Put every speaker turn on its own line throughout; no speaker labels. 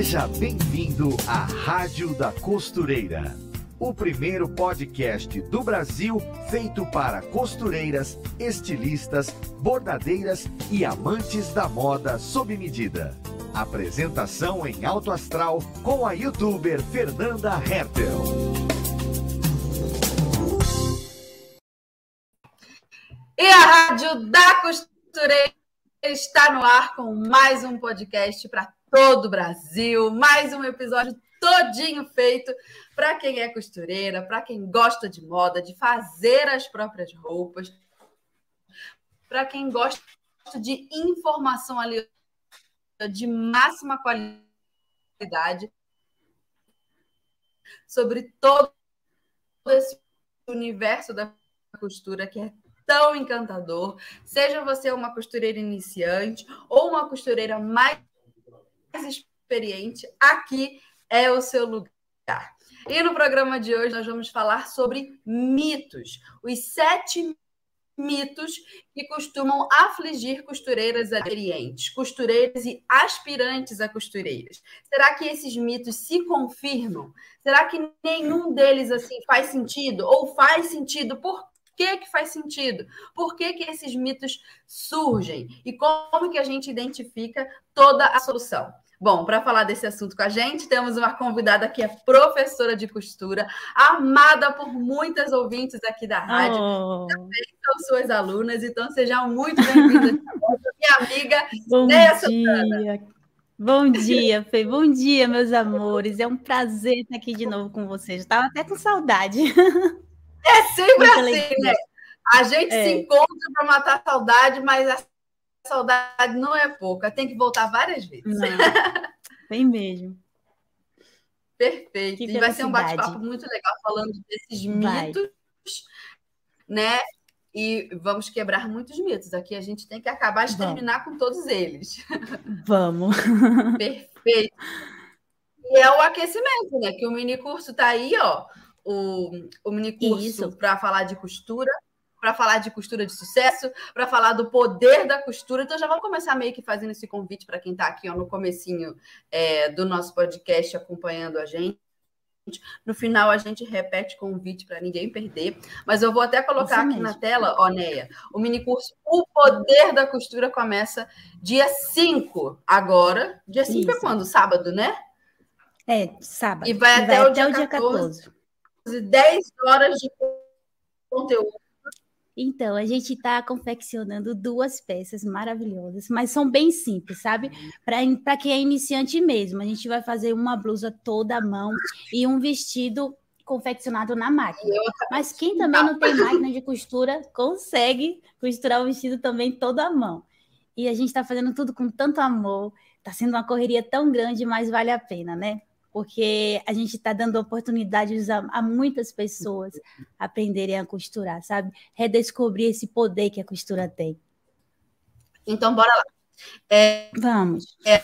Seja bem-vindo à Rádio da Costureira, o primeiro podcast do Brasil feito para costureiras, estilistas, bordadeiras e amantes da moda sob medida. Apresentação em alto astral com a youtuber Fernanda Hertel.
E a Rádio da Costureira está no ar com mais um podcast para todo o Brasil, mais um episódio todinho feito para quem é costureira, para quem gosta de moda, de fazer as próprias roupas, para quem gosta de informação ali de máxima qualidade sobre todo esse universo da costura que é tão encantador. Seja você uma costureira iniciante ou uma costureira mais experiente, aqui é o seu lugar. E no programa de hoje nós vamos falar sobre mitos, os sete mitos que costumam afligir costureiras experientes, costureiras e aspirantes a costureiras. Será que esses mitos se confirmam? Será que nenhum deles assim faz sentido ou faz sentido? Por que, que faz sentido? Por que, que esses mitos surgem? E como que a gente identifica toda a solução? Bom, para falar desse assunto com a gente, temos uma convidada que é professora de costura, amada por muitas ouvintes aqui da rádio. Oh. Também são suas alunas, então sejam muito bem-vindas, minha amiga
Bom Neia dia. Bom dia, Fê. Bom dia, meus amores. É um prazer estar aqui de novo com vocês. Estava até com saudade.
É sempre assim, né? A gente é. se encontra para matar a saudade, mas a saudade não é pouca, tem que voltar várias vezes. Não,
tem mesmo.
Perfeito. Que e vai ser um bate-papo muito legal falando desses vai. mitos, né? E vamos quebrar muitos mitos. Aqui a gente tem que acabar de vamos. terminar com todos eles.
Vamos.
Perfeito. E é o aquecimento, né? Que o mini curso está aí, ó. O, o mini curso para falar de costura para falar de costura de sucesso, para falar do poder da costura. Então já vamos começar meio que fazendo esse convite para quem está aqui ó, no comecinho é, do nosso podcast acompanhando a gente. No final a gente repete convite para ninguém perder, mas eu vou até colocar aqui na tela, ó, Neia, o mini curso O Poder da Costura começa dia 5 agora. Dia 5 é quando? Sábado, né?
É, sábado.
E vai, e até, vai o, dia até 14, o dia 14. 10 horas de conteúdo
então, a gente está confeccionando duas peças maravilhosas, mas são bem simples, sabe? Para quem é iniciante mesmo. A gente vai fazer uma blusa toda à mão e um vestido confeccionado na máquina. Mas quem também não tem máquina de costura consegue costurar o vestido também todo à mão. E a gente está fazendo tudo com tanto amor. Está sendo uma correria tão grande, mas vale a pena, né? Porque a gente está dando oportunidades a, a, muitas pessoas aprenderem a costurar, sabe? Redescobrir esse poder que a costura tem.
Então, bora lá.
É, vamos.
É,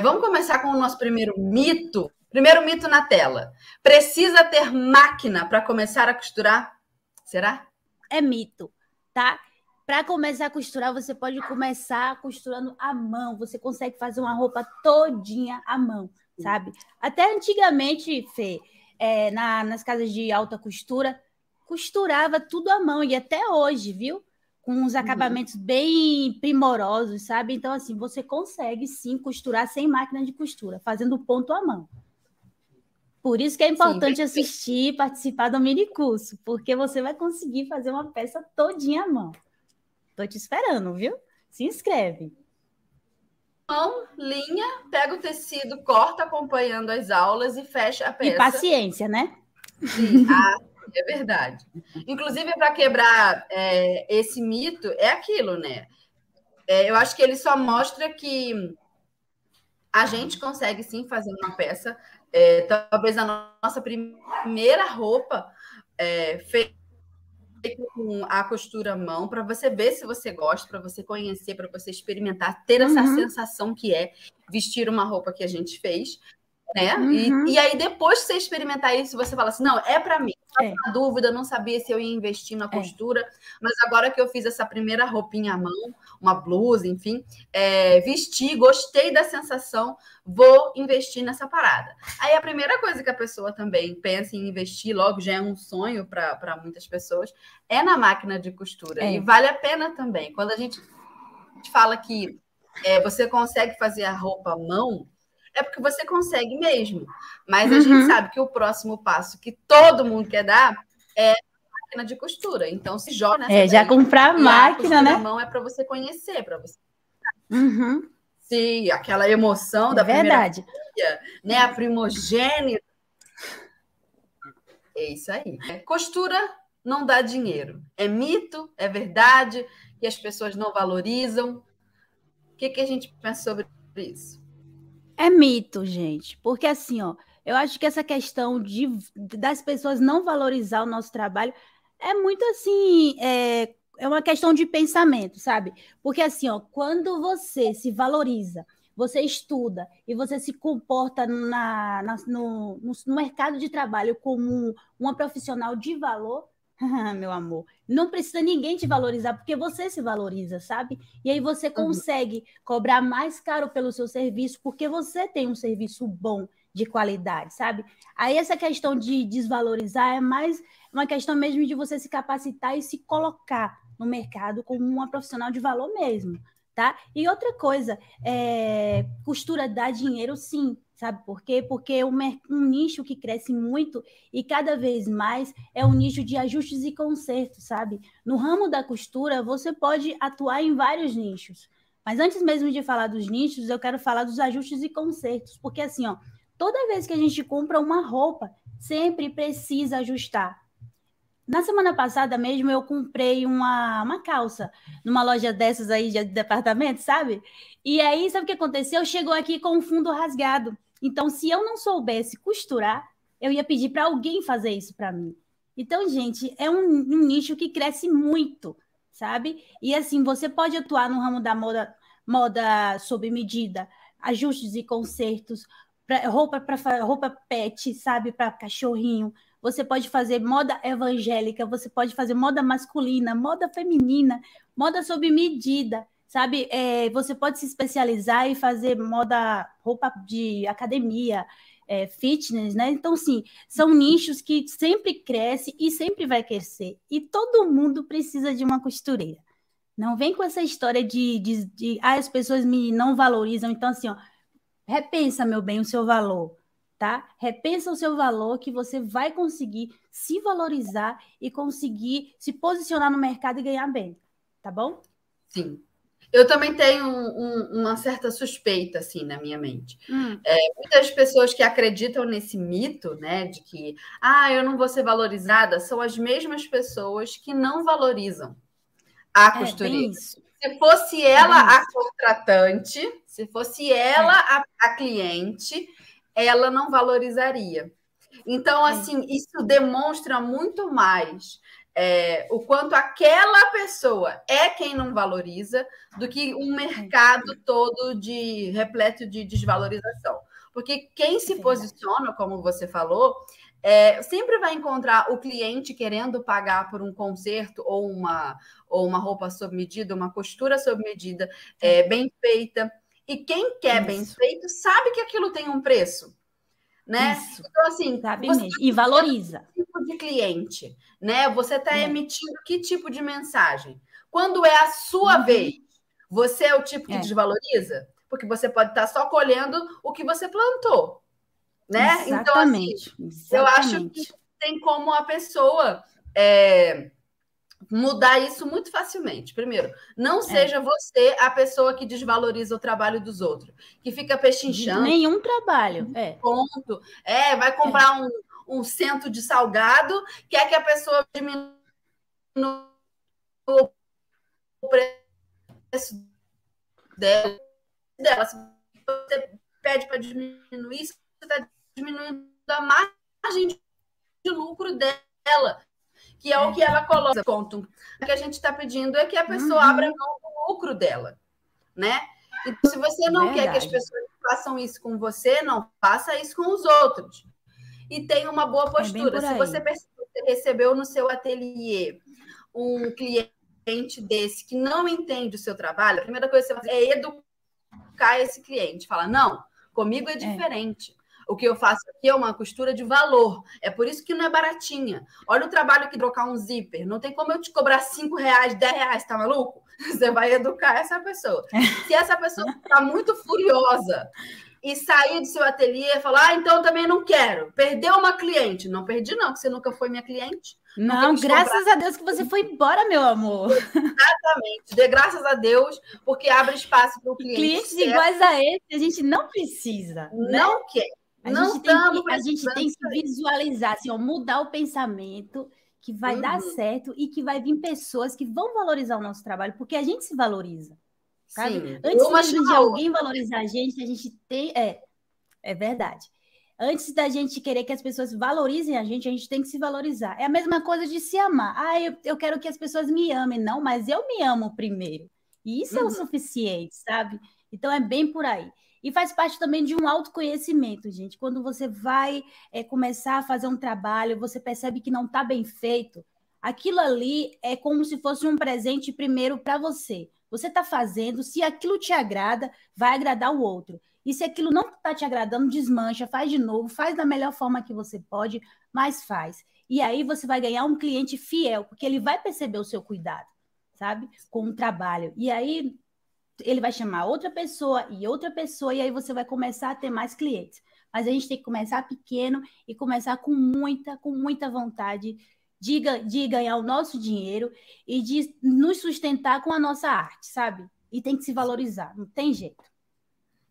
vamos começar com o nosso primeiro mito. Primeiro mito na tela. Precisa ter máquina para começar a costurar? Será?
É mito, tá? Para começar a costurar, você pode começar costurando à mão. Você consegue fazer uma roupa todinha à mão sabe? Até antigamente, Fê, é, na, nas casas de alta costura, costurava tudo à mão, e até hoje, viu? Com uns uhum. acabamentos uhum. bem primorosos, sabe? Então, assim, você consegue sim costurar sem máquina de costura, fazendo ponto à mão. Por isso que é importante sim, assistir e participar do mini curso, porque você vai conseguir fazer uma peça todinha à mão. Tô te esperando, viu? Se inscreve
mão, linha, pega o tecido, corta acompanhando as aulas e fecha a peça.
E paciência, né?
Sim, ah, é verdade. Inclusive, para quebrar é, esse mito, é aquilo, né? É, eu acho que ele só mostra que a gente consegue sim fazer uma peça. É, talvez a nossa primeira roupa é, feita com a costura à mão para você ver se você gosta, para você conhecer, para você experimentar, ter essa uhum. sensação que é vestir uma roupa que a gente fez. Né? Uhum. E, e, aí, depois que você experimentar isso, você fala assim: não, é para mim. É. dúvida, não sabia se eu ia investir na é. costura, é. mas agora que eu fiz essa primeira roupinha à mão, uma blusa, enfim, é, vesti, gostei da sensação, vou investir nessa parada. Aí a primeira coisa que a pessoa também pensa em investir, logo já é um sonho para muitas pessoas, é na máquina de costura. É. E vale a pena também. Quando a gente fala que é, você consegue fazer a roupa à mão, é porque você consegue mesmo. Mas uhum. a gente uhum. sabe que o próximo passo que todo mundo quer dar é máquina de costura. Então se joga nessa
É, já comprar a máquina, né? A
mão é para você conhecer, para você.
Uhum.
Sim, aquela emoção
é
da
verdade.
Filha, né? A primogênita. É isso aí. Costura não dá dinheiro. É mito, é verdade, que as pessoas não valorizam. O que, que a gente pensa sobre isso?
É mito, gente, porque assim, ó, eu acho que essa questão de das pessoas não valorizar o nosso trabalho é muito assim, é, é uma questão de pensamento, sabe? Porque assim, ó, quando você se valoriza, você estuda e você se comporta na, na no, no, no mercado de trabalho como uma profissional de valor, meu amor, não precisa ninguém te valorizar, porque você se valoriza, sabe? E aí você consegue uhum. cobrar mais caro pelo seu serviço, porque você tem um serviço bom, de qualidade, sabe? Aí essa questão de desvalorizar é mais uma questão mesmo de você se capacitar e se colocar no mercado como uma profissional de valor mesmo, tá? E outra coisa, é... costura dá dinheiro, sim, Sabe por quê? Porque um, um nicho que cresce muito e cada vez mais é um nicho de ajustes e consertos, sabe? No ramo da costura, você pode atuar em vários nichos. Mas antes mesmo de falar dos nichos, eu quero falar dos ajustes e consertos, porque assim, ó, toda vez que a gente compra uma roupa, sempre precisa ajustar. Na semana passada mesmo eu comprei uma, uma calça numa loja dessas aí de departamento, sabe? E aí, sabe o que aconteceu? Chegou aqui com o fundo rasgado. Então, se eu não soubesse costurar, eu ia pedir para alguém fazer isso para mim. Então, gente, é um, um, nicho que cresce muito, sabe? E assim, você pode atuar no ramo da moda, moda sob medida, ajustes e consertos, pra, roupa para roupa pet, sabe, para cachorrinho. Você pode fazer moda evangélica, você pode fazer moda masculina, moda feminina, moda sob medida sabe? É, você pode se especializar e fazer moda, roupa de academia, é, fitness, né? Então, sim, são nichos que sempre cresce e sempre vai crescer. E todo mundo precisa de uma costureira. Não vem com essa história de, de, de ah, as pessoas me não valorizam. Então, assim, ó, repensa, meu bem, o seu valor, tá? Repensa o seu valor que você vai conseguir se valorizar e conseguir se posicionar no mercado e ganhar bem, tá bom?
Sim, eu também tenho um, um, uma certa suspeita, assim, na minha mente. Hum. É, muitas pessoas que acreditam nesse mito, né, de que, ah, eu não vou ser valorizada, são as mesmas pessoas que não valorizam a é, costureira. É, se fosse ela é a contratante, se fosse ela a, a cliente, ela não valorizaria. Então, é. assim, isso demonstra muito mais é, o quanto aquela pessoa é quem não valoriza do que um mercado todo de repleto de desvalorização. Porque quem se posiciona, como você falou, é, sempre vai encontrar o cliente querendo pagar por um conserto ou uma, ou uma roupa sob medida, uma costura sob medida é, bem feita. E quem quer Isso. bem feito sabe que aquilo tem um preço né? Isso. Então, assim,
Sabe você mesmo. e valoriza.
De cliente, né? Você está é. emitindo que tipo de mensagem? Quando é a sua uhum. vez, você é o tipo que é. desvaloriza? Porque você pode estar tá só colhendo o que você plantou, né?
Exatamente. Então, assim, Exatamente.
eu acho que tem como a pessoa é, mudar isso muito facilmente. Primeiro, não é. seja você a pessoa que desvaloriza o trabalho dos outros, que fica pechinchando.
Nenhum trabalho.
É. Ponto. É, vai comprar é. um, um centro de salgado, quer que a pessoa diminua o preço dela. dela. Se você pede para diminuir, você está diminuindo a margem de lucro dela que é o que ela coloca. Ponto. O que a gente está pedindo é que a pessoa uhum. abra mão do lucro dela, né? Então, se você não Verdade. quer que as pessoas façam isso com você, não faça isso com os outros. E tenha uma boa é postura. É Se você, recebeu no seu ateliê um cliente desse que não entende o seu trabalho, a primeira coisa que você vai fazer é educar esse cliente. Falar, não, comigo é, é. diferente. É. O que eu faço aqui é uma costura de valor. É por isso que não é baratinha. Olha o trabalho que trocar um zíper. Não tem como eu te cobrar 5 reais, 10 reais, tá maluco? Você vai educar essa pessoa. Se essa pessoa está muito furiosa e sair do seu ateliê e falar, ah, então também não quero. Perdeu uma cliente. Não perdi, não, porque você nunca foi minha cliente.
Não, graças a Deus que você foi embora, meu amor.
Exatamente. Dê graças a Deus, porque abre espaço para o cliente.
Clientes certo. iguais a esse, a gente não precisa.
Não né? quer.
A não gente tem que, a gente tem que visualizar, assim, ó, mudar o pensamento que vai uhum. dar certo e que vai vir pessoas que vão valorizar o nosso trabalho, porque a gente se valoriza. Sabe? Sim. Antes de alguém valorizar a gente, a gente tem. É, é verdade. Antes da gente querer que as pessoas valorizem a gente, a gente tem que se valorizar. É a mesma coisa de se amar. Ah, eu, eu quero que as pessoas me amem. Não, mas eu me amo primeiro. E isso uhum. é o uhum. suficiente, sabe? Então é bem por aí. E faz parte também de um autoconhecimento, gente. Quando você vai é, começar a fazer um trabalho, você percebe que não está bem feito, aquilo ali é como se fosse um presente primeiro para você. Você está fazendo, se aquilo te agrada, vai agradar o outro. E se aquilo não está te agradando, desmancha, faz de novo, faz da melhor forma que você pode, mas faz. E aí você vai ganhar um cliente fiel, porque ele vai perceber o seu cuidado, sabe? Com o trabalho. E aí ele vai chamar outra pessoa e outra pessoa, e aí você vai começar a ter mais clientes. Mas a gente tem que começar pequeno e começar com muita, com muita vontade de, de ganhar o nosso dinheiro e de nos sustentar com a nossa arte, sabe? E tem que se valorizar, não tem jeito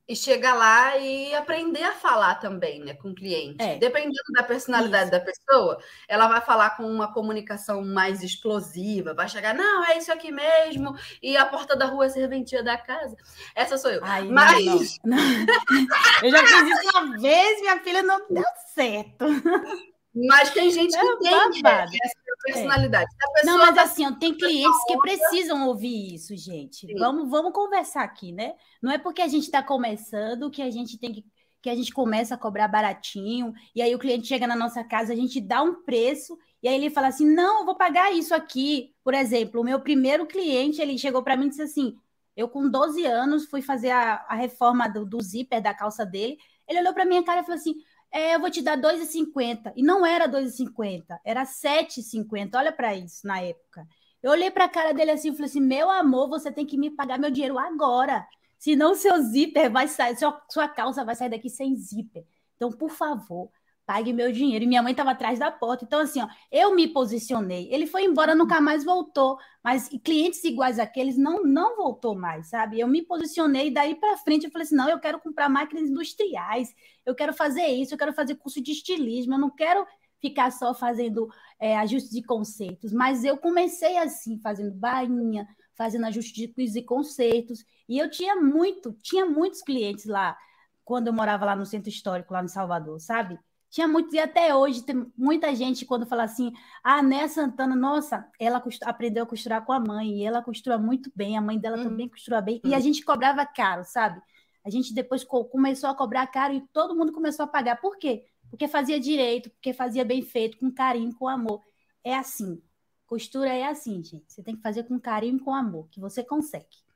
e chegar lá e aprender a falar também, né, com o cliente. É. Dependendo da personalidade isso. da pessoa, ela vai falar com uma comunicação mais explosiva, vai chegar, não, é isso aqui mesmo, e a porta da rua é serventia da casa. Essa sou eu.
Ai, Mas não, não. eu já fiz isso uma vez, minha filha não deu certo.
Mas tem gente que é tem essa personalidade.
É. Não, mas tá... assim, tem clientes que precisam ouvir isso, gente. Vamos, vamos conversar aqui, né? Não é porque a gente está começando que a gente tem que que a gente começa a cobrar baratinho, e aí o cliente chega na nossa casa, a gente dá um preço, e aí ele fala assim: não, eu vou pagar isso aqui. Por exemplo, o meu primeiro cliente, ele chegou para mim e disse assim: eu com 12 anos fui fazer a, a reforma do, do zíper da calça dele. Ele olhou para minha cara e falou assim: é, eu vou te dar 2,50. E não era 2,50, era 7,50. Olha para isso na época. Eu olhei para a cara dele assim e falei assim: meu amor, você tem que me pagar meu dinheiro agora. Senão seu zíper vai sair, sua, sua calça vai sair daqui sem zíper. Então, por favor, pague meu dinheiro. E minha mãe estava atrás da porta. Então, assim, ó, eu me posicionei. Ele foi embora, nunca mais voltou. Mas clientes iguais àqueles não, não voltou mais, sabe? Eu me posicionei daí para frente. Eu falei assim: não, eu quero comprar máquinas industriais, eu quero fazer isso, eu quero fazer curso de estilismo, eu não quero ficar só fazendo é, ajustes de conceitos. Mas eu comecei assim, fazendo bainha, fazendo ajustes de conceitos. E eu tinha muito, tinha muitos clientes lá quando eu morava lá no centro histórico, lá em Salvador, sabe? Tinha muitos, e até hoje tem muita gente quando fala assim: ah, Né Santana, nossa, ela aprendeu a costurar com a mãe, e ela costura muito bem, a mãe dela hum. também costura bem, hum. e a gente cobrava caro, sabe? A gente depois co começou a cobrar caro e todo mundo começou a pagar. Por quê? Porque fazia direito, porque fazia bem feito, com carinho, com amor. É assim. Costura é assim, gente. Você tem que fazer com carinho e com amor, que você consegue.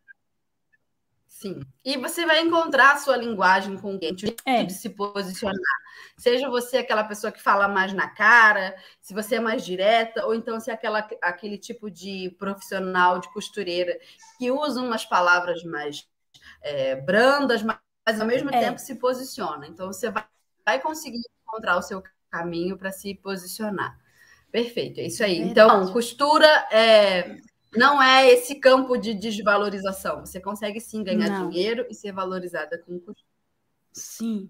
Sim. E você vai encontrar a sua linguagem com o cliente, é. de se posicionar. Seja você aquela pessoa que fala mais na cara, se você é mais direta, ou então se é aquela, aquele tipo de profissional, de costureira, que usa umas palavras mais é, brandas, mas, mas ao mesmo é. tempo se posiciona. Então você vai, vai conseguir encontrar o seu caminho para se posicionar. Perfeito, é isso aí. Então, costura é não é esse campo de desvalorização. Você consegue sim ganhar não. dinheiro e ser valorizada com custo.
Sim.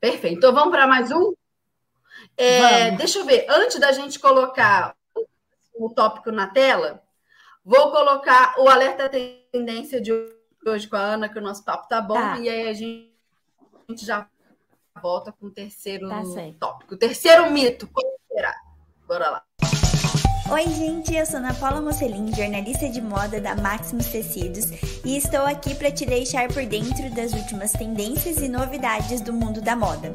Perfeito. Então vamos para mais um? É, deixa eu ver. Antes da gente colocar o tópico na tela, vou colocar o alerta tendência de hoje com a Ana, que o nosso papo tá bom. Tá. E aí a gente, a gente já volta com o terceiro tá tópico. O terceiro mito. Qual será? Bora lá.
Oi, gente, eu sou Ana Paula Mocelin, jornalista de moda da Maximus Tecidos, e estou aqui para te deixar por dentro das últimas tendências e novidades do mundo da moda.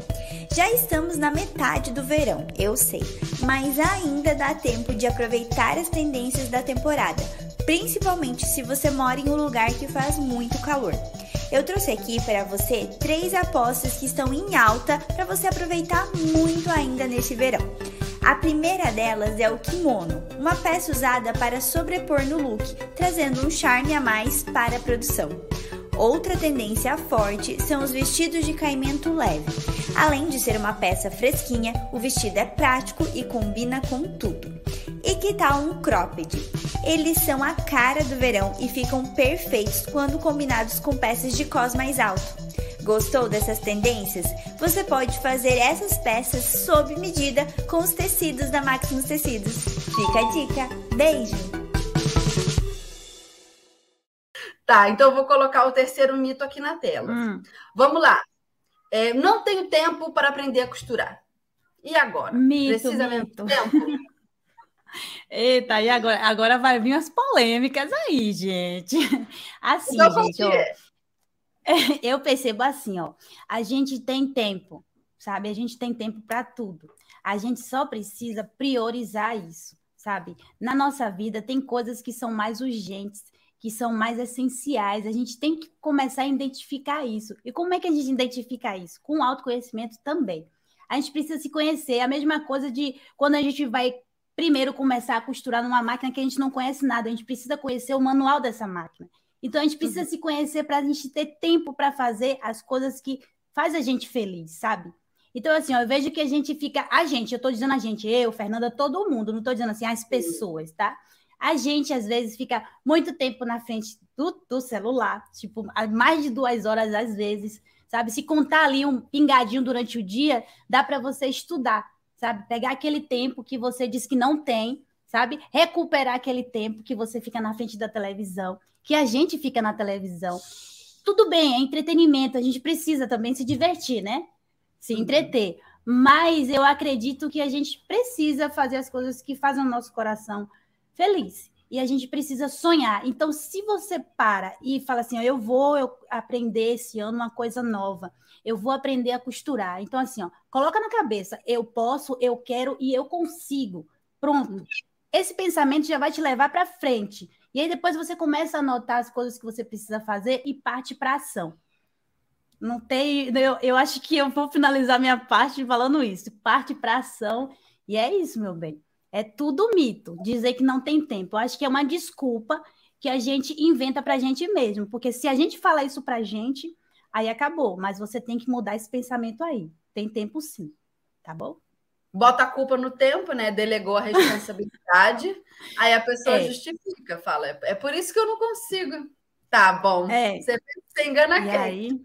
Já estamos na metade do verão, eu sei, mas ainda dá tempo de aproveitar as tendências da temporada, principalmente se você mora em um lugar que faz muito calor. Eu trouxe aqui para você três apostas que estão em alta para você aproveitar muito ainda nesse verão. A primeira delas é o kimono, uma peça usada para sobrepor no look, trazendo um charme a mais para a produção. Outra tendência forte são os vestidos de caimento leve. Além de ser uma peça fresquinha, o vestido é prático e combina com tudo. E que tal um cropped? Eles são a cara do verão e ficam perfeitos quando combinados com peças de cos mais alto. Gostou dessas tendências? Você pode fazer essas peças sob medida com os tecidos da Maximus Tecidos. Fica a dica. Beijo!
Tá, então eu vou colocar o terceiro mito aqui na tela. Hum. Vamos lá. É, não tenho tempo para aprender a costurar. E agora?
Mito, Precisa mito. tempo? Eita, e agora? Agora vai vir as polêmicas aí, gente. Assim, então, gente, ó, eu percebo assim, ó, a gente tem tempo, sabe? A gente tem tempo para tudo. A gente só precisa priorizar isso, sabe? Na nossa vida tem coisas que são mais urgentes, que são mais essenciais. A gente tem que começar a identificar isso. E como é que a gente identifica isso? Com autoconhecimento também. A gente precisa se conhecer. A mesma coisa de quando a gente vai primeiro começar a costurar numa máquina que a gente não conhece nada. A gente precisa conhecer o manual dessa máquina. Então a gente precisa se conhecer para a gente ter tempo para fazer as coisas que faz a gente feliz, sabe? Então, assim, ó, eu vejo que a gente fica. A gente, eu estou dizendo a gente, eu, Fernanda, todo mundo, não estou dizendo assim, as pessoas, tá? A gente, às vezes, fica muito tempo na frente do, do celular, tipo, mais de duas horas às vezes, sabe? Se contar ali um pingadinho durante o dia, dá para você estudar, sabe? Pegar aquele tempo que você diz que não tem, sabe? Recuperar aquele tempo que você fica na frente da televisão que a gente fica na televisão. Tudo bem, é entretenimento, a gente precisa também se divertir, né? Se uhum. entreter. Mas eu acredito que a gente precisa fazer as coisas que fazem o nosso coração feliz. E a gente precisa sonhar. Então, se você para e fala assim, ó, eu vou eu aprender esse ano uma coisa nova, eu vou aprender a costurar. Então, assim, ó, coloca na cabeça, eu posso, eu quero e eu consigo. Pronto. Esse pensamento já vai te levar para frente. E aí depois você começa a anotar as coisas que você precisa fazer e parte para ação. Não tem. Eu, eu acho que eu vou finalizar minha parte falando isso. Parte para ação. E é isso, meu bem. É tudo mito. Dizer que não tem tempo. Eu acho que é uma desculpa que a gente inventa para a gente mesmo. Porque se a gente fala isso para a gente, aí acabou. Mas você tem que mudar esse pensamento aí. Tem tempo sim. Tá bom?
Bota a culpa no tempo, né? Delegou a responsabilidade, aí a pessoa é. justifica, fala, é, por isso que eu não consigo. Tá bom. É. Você, você engana e quem?
Aí,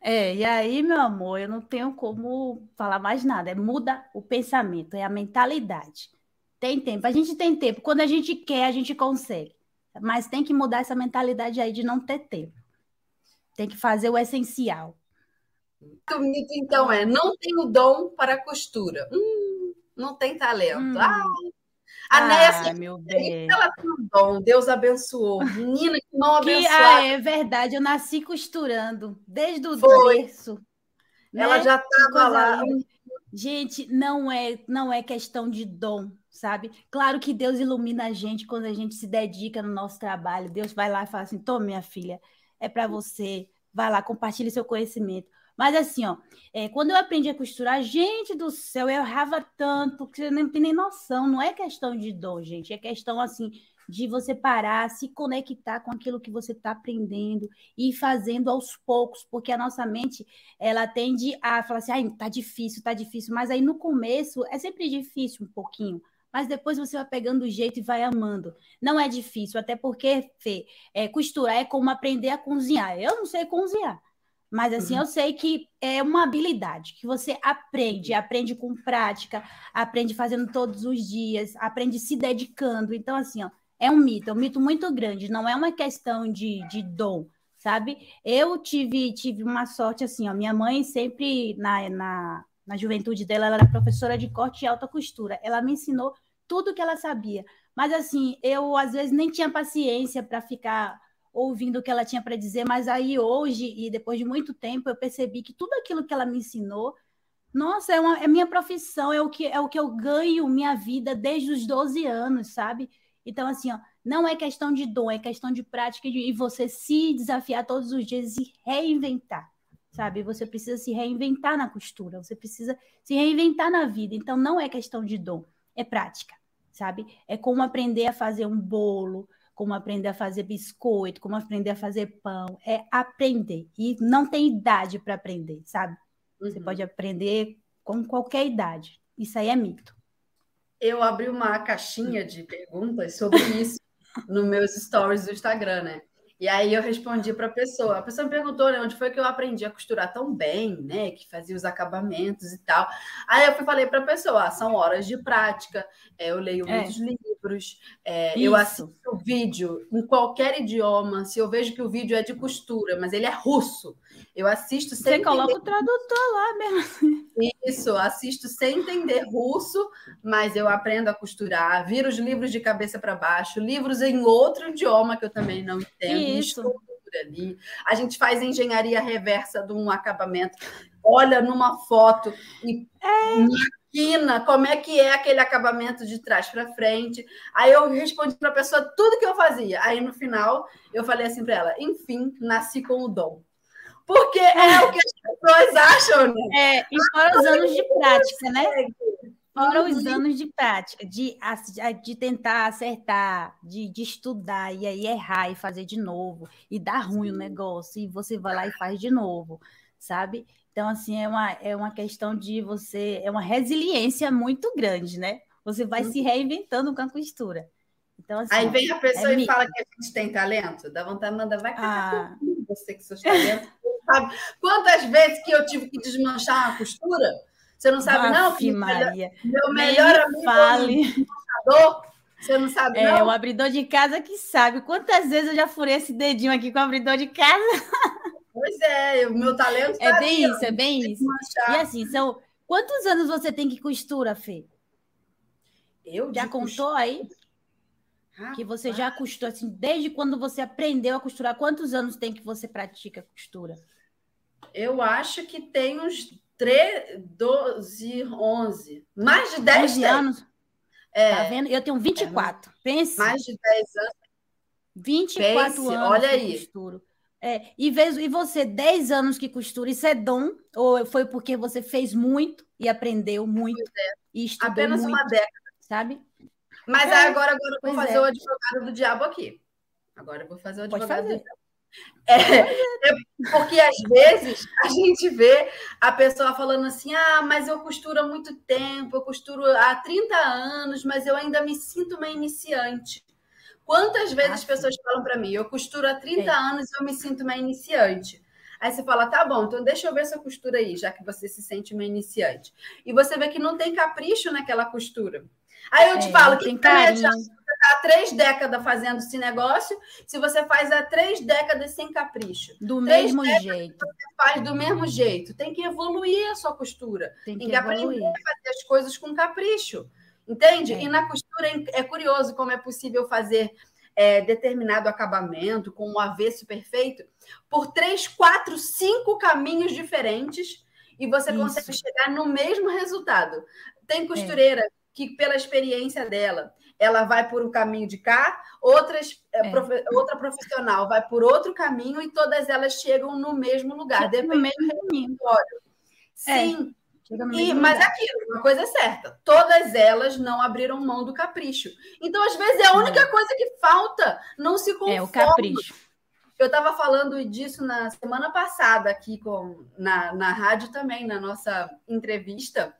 é, e aí, meu amor, eu não tenho como falar mais nada. É muda o pensamento, é a mentalidade. Tem tempo. A gente tem tempo. Quando a gente quer, a gente consegue. Mas tem que mudar essa mentalidade aí de não ter tempo. Tem que fazer o essencial.
O mito, então, é: não tenho dom para costura. Hum, não tem talento. Hum. Ah, a ah, meu bem. ela tem um dom, Deus abençoou. Menina, que mão abençoada.
Ah, é verdade, eu nasci costurando, desde o Foi. berço.
Ela né? já estava lá.
Gente, não é, não é questão de dom, sabe? Claro que Deus ilumina a gente quando a gente se dedica no nosso trabalho. Deus vai lá e fala assim: tome, minha filha, é para você. Vai lá, compartilhe seu conhecimento. Mas assim, ó, é, quando eu aprendi a costurar, gente do céu, eu errava tanto que você não tem nem noção. Não é questão de dom, gente. É questão, assim, de você parar, se conectar com aquilo que você está aprendendo e fazendo aos poucos, porque a nossa mente, ela tende a falar assim, ai, tá difícil, tá difícil. Mas aí no começo é sempre difícil um pouquinho mas depois você vai pegando o jeito e vai amando. Não é difícil, até porque, Fê, é, costurar é como aprender a cozinhar. Eu não sei cozinhar, mas assim, uhum. eu sei que é uma habilidade que você aprende, aprende com prática, aprende fazendo todos os dias, aprende se dedicando. Então, assim, ó, é um mito, é um mito muito grande, não é uma questão de, de dom, sabe? Eu tive, tive uma sorte assim, ó, minha mãe sempre, na, na, na juventude dela, ela era professora de corte e alta costura. Ela me ensinou tudo que ela sabia. Mas assim, eu às vezes nem tinha paciência para ficar ouvindo o que ela tinha para dizer, mas aí hoje, e depois de muito tempo, eu percebi que tudo aquilo que ela me ensinou, nossa, é, uma, é minha profissão, é o, que, é o que eu ganho minha vida desde os 12 anos, sabe? Então, assim, ó, não é questão de dom, é questão de prática e de, você se desafiar todos os dias e reinventar, sabe? Você precisa se reinventar na costura, você precisa se reinventar na vida. Então, não é questão de dom, é prática, sabe? É como aprender a fazer um bolo, como aprender a fazer biscoito, como aprender a fazer pão. É aprender. E não tem idade para aprender, sabe? Você uhum. pode aprender com qualquer idade. Isso aí é mito.
Eu abri uma caixinha de perguntas sobre isso nos meus stories do Instagram, né? E aí eu respondi para a pessoa. A pessoa me perguntou né, onde foi que eu aprendi a costurar tão bem, né? Que fazia os acabamentos e tal. Aí eu falei para a pessoa: ah, são horas de prática, é, eu leio é. muitos livros, é, eu assisto o vídeo em qualquer idioma. Se eu vejo que o vídeo é de costura, mas ele é russo, eu assisto
sem. Você entender... coloca o tradutor lá mesmo.
Isso, assisto sem entender russo, mas eu aprendo a costurar, viro os livros de cabeça para baixo, livros em outro idioma que eu também não entendo. Isso. Ali. A gente faz engenharia reversa de um acabamento, olha numa foto e é. como é que é aquele acabamento de trás para frente. Aí eu respondi para a pessoa tudo que eu fazia. Aí no final eu falei assim para ela: enfim, nasci com o dom. Porque é o que as pessoas acham, né?
É, e fora os anos de prática, né? Fora os anos de prática, de, de tentar acertar, de, de estudar, e aí errar e fazer de novo, e dar ruim o negócio, e você vai lá e faz de novo, sabe? Então, assim, é uma, é uma questão de você, é uma resiliência muito grande, né? Você vai se reinventando com a costura.
Então, assim, Aí vem a pessoa é e fala que a gente tem talento, dá vontade de mandar, vai cá, ah. você que seus talentos. Sabe quantas vezes que eu tive que desmanchar uma costura? Você não sabe, Aff, não? Que
Maria.
Meu melhor amigo
fale.
Você não sabe,
é,
não?
É, o abridor de casa que sabe. Quantas vezes eu já furei esse dedinho aqui com o abridor de casa?
Pois é, o meu talento
É tá bem ali, isso, é bem isso. E assim, são... Quantos anos você tem que costura, Fê?
Eu
já contou costura? aí? Rapaz. Que você já costura, assim, desde quando você aprendeu a costurar, quantos anos tem que você pratica costura?
Eu acho que tem uns 13, 12, 11, mais de 10 11
anos. É. Tá vendo? Eu tenho 24. É, Pense.
Mais de 10 anos.
24 Pense, anos
olha aí.
costuro. É, e, vez, e você, 10 anos que costura, isso é dom? Ou foi porque você fez muito e aprendeu muito? É. E estudou
Apenas
muito,
uma década.
Sabe?
Mas é, agora, agora eu vou fazer é. o advogado do diabo aqui. Agora eu vou fazer o advogado do diabo. É, é, porque às vezes a gente vê a pessoa falando assim: ah, mas eu costuro há muito tempo, eu costuro há 30 anos, mas eu ainda me sinto uma iniciante. Quantas vezes ah, as pessoas falam para mim: eu costuro há 30 é. anos e eu me sinto uma iniciante? Aí você fala, tá bom, então deixa eu ver essa costura aí, já que você se sente uma iniciante. E você vê que não tem capricho naquela costura. Aí eu te é, falo, que carinho. Você está há três décadas fazendo esse negócio, se você faz há três décadas sem capricho.
Do três mesmo jeito.
Você faz do mesmo jeito. Tem que evoluir a sua costura.
Tem que, Tem que aprender a
fazer as coisas com capricho. Entende? É. E na costura é curioso como é possível fazer é, determinado acabamento com um avesso perfeito por três, quatro, cinco caminhos diferentes e você Isso. consegue chegar no mesmo resultado. Tem costureira é que, pela experiência dela, ela vai por um caminho de cá, outras, é. profe, outra profissional vai por outro caminho e todas elas chegam no mesmo lugar,
dependendo no mesmo caminho.
Sim. É. E, mas é aquilo, uma coisa é certa, todas elas não abriram mão do capricho. Então, às vezes, é a única coisa que falta, não se conforma.
É o capricho.
Eu estava falando disso na semana passada aqui com, na, na rádio também, na nossa entrevista,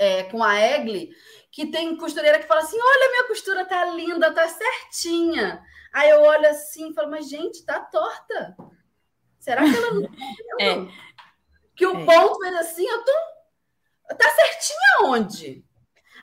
é, com a Egli, que tem costureira que fala assim: olha, minha costura tá linda, tá certinha. Aí eu olho assim e falo, mas gente, tá torta. Será que ela não é. Que o é. ponto é assim, eu tô. Tá certinha onde?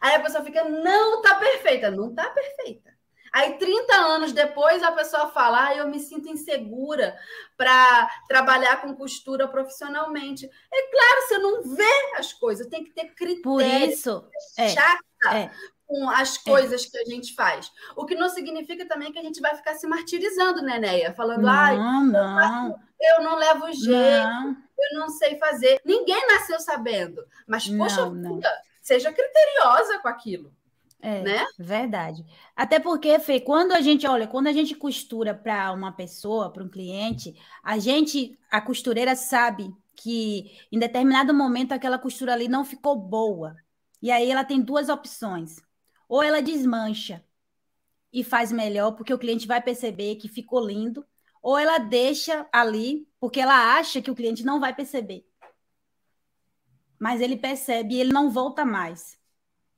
Aí a pessoa fica, não, tá perfeita. Não tá perfeita. Aí, 30 anos depois, a pessoa fala: ah, eu me sinto insegura para trabalhar com costura profissionalmente. É claro, você não vê as coisas, tem que ter critério.
Por isso.
É chata. É. com as coisas é. que a gente faz. O que não significa também que a gente vai ficar se martirizando, né, Neia? Falando,
não,
ai,
não.
eu não levo jeito, não. eu não sei fazer. Ninguém nasceu sabendo. Mas, poxa, não, seja criteriosa com aquilo.
É, né? verdade. Até porque, Fê, quando a gente, olha, quando a gente costura para uma pessoa, para um cliente, a gente, a costureira sabe que em determinado momento aquela costura ali não ficou boa. E aí ela tem duas opções. Ou ela desmancha e faz melhor, porque o cliente vai perceber que ficou lindo, ou ela deixa ali, porque ela acha que o cliente não vai perceber. Mas ele percebe e ele não volta mais.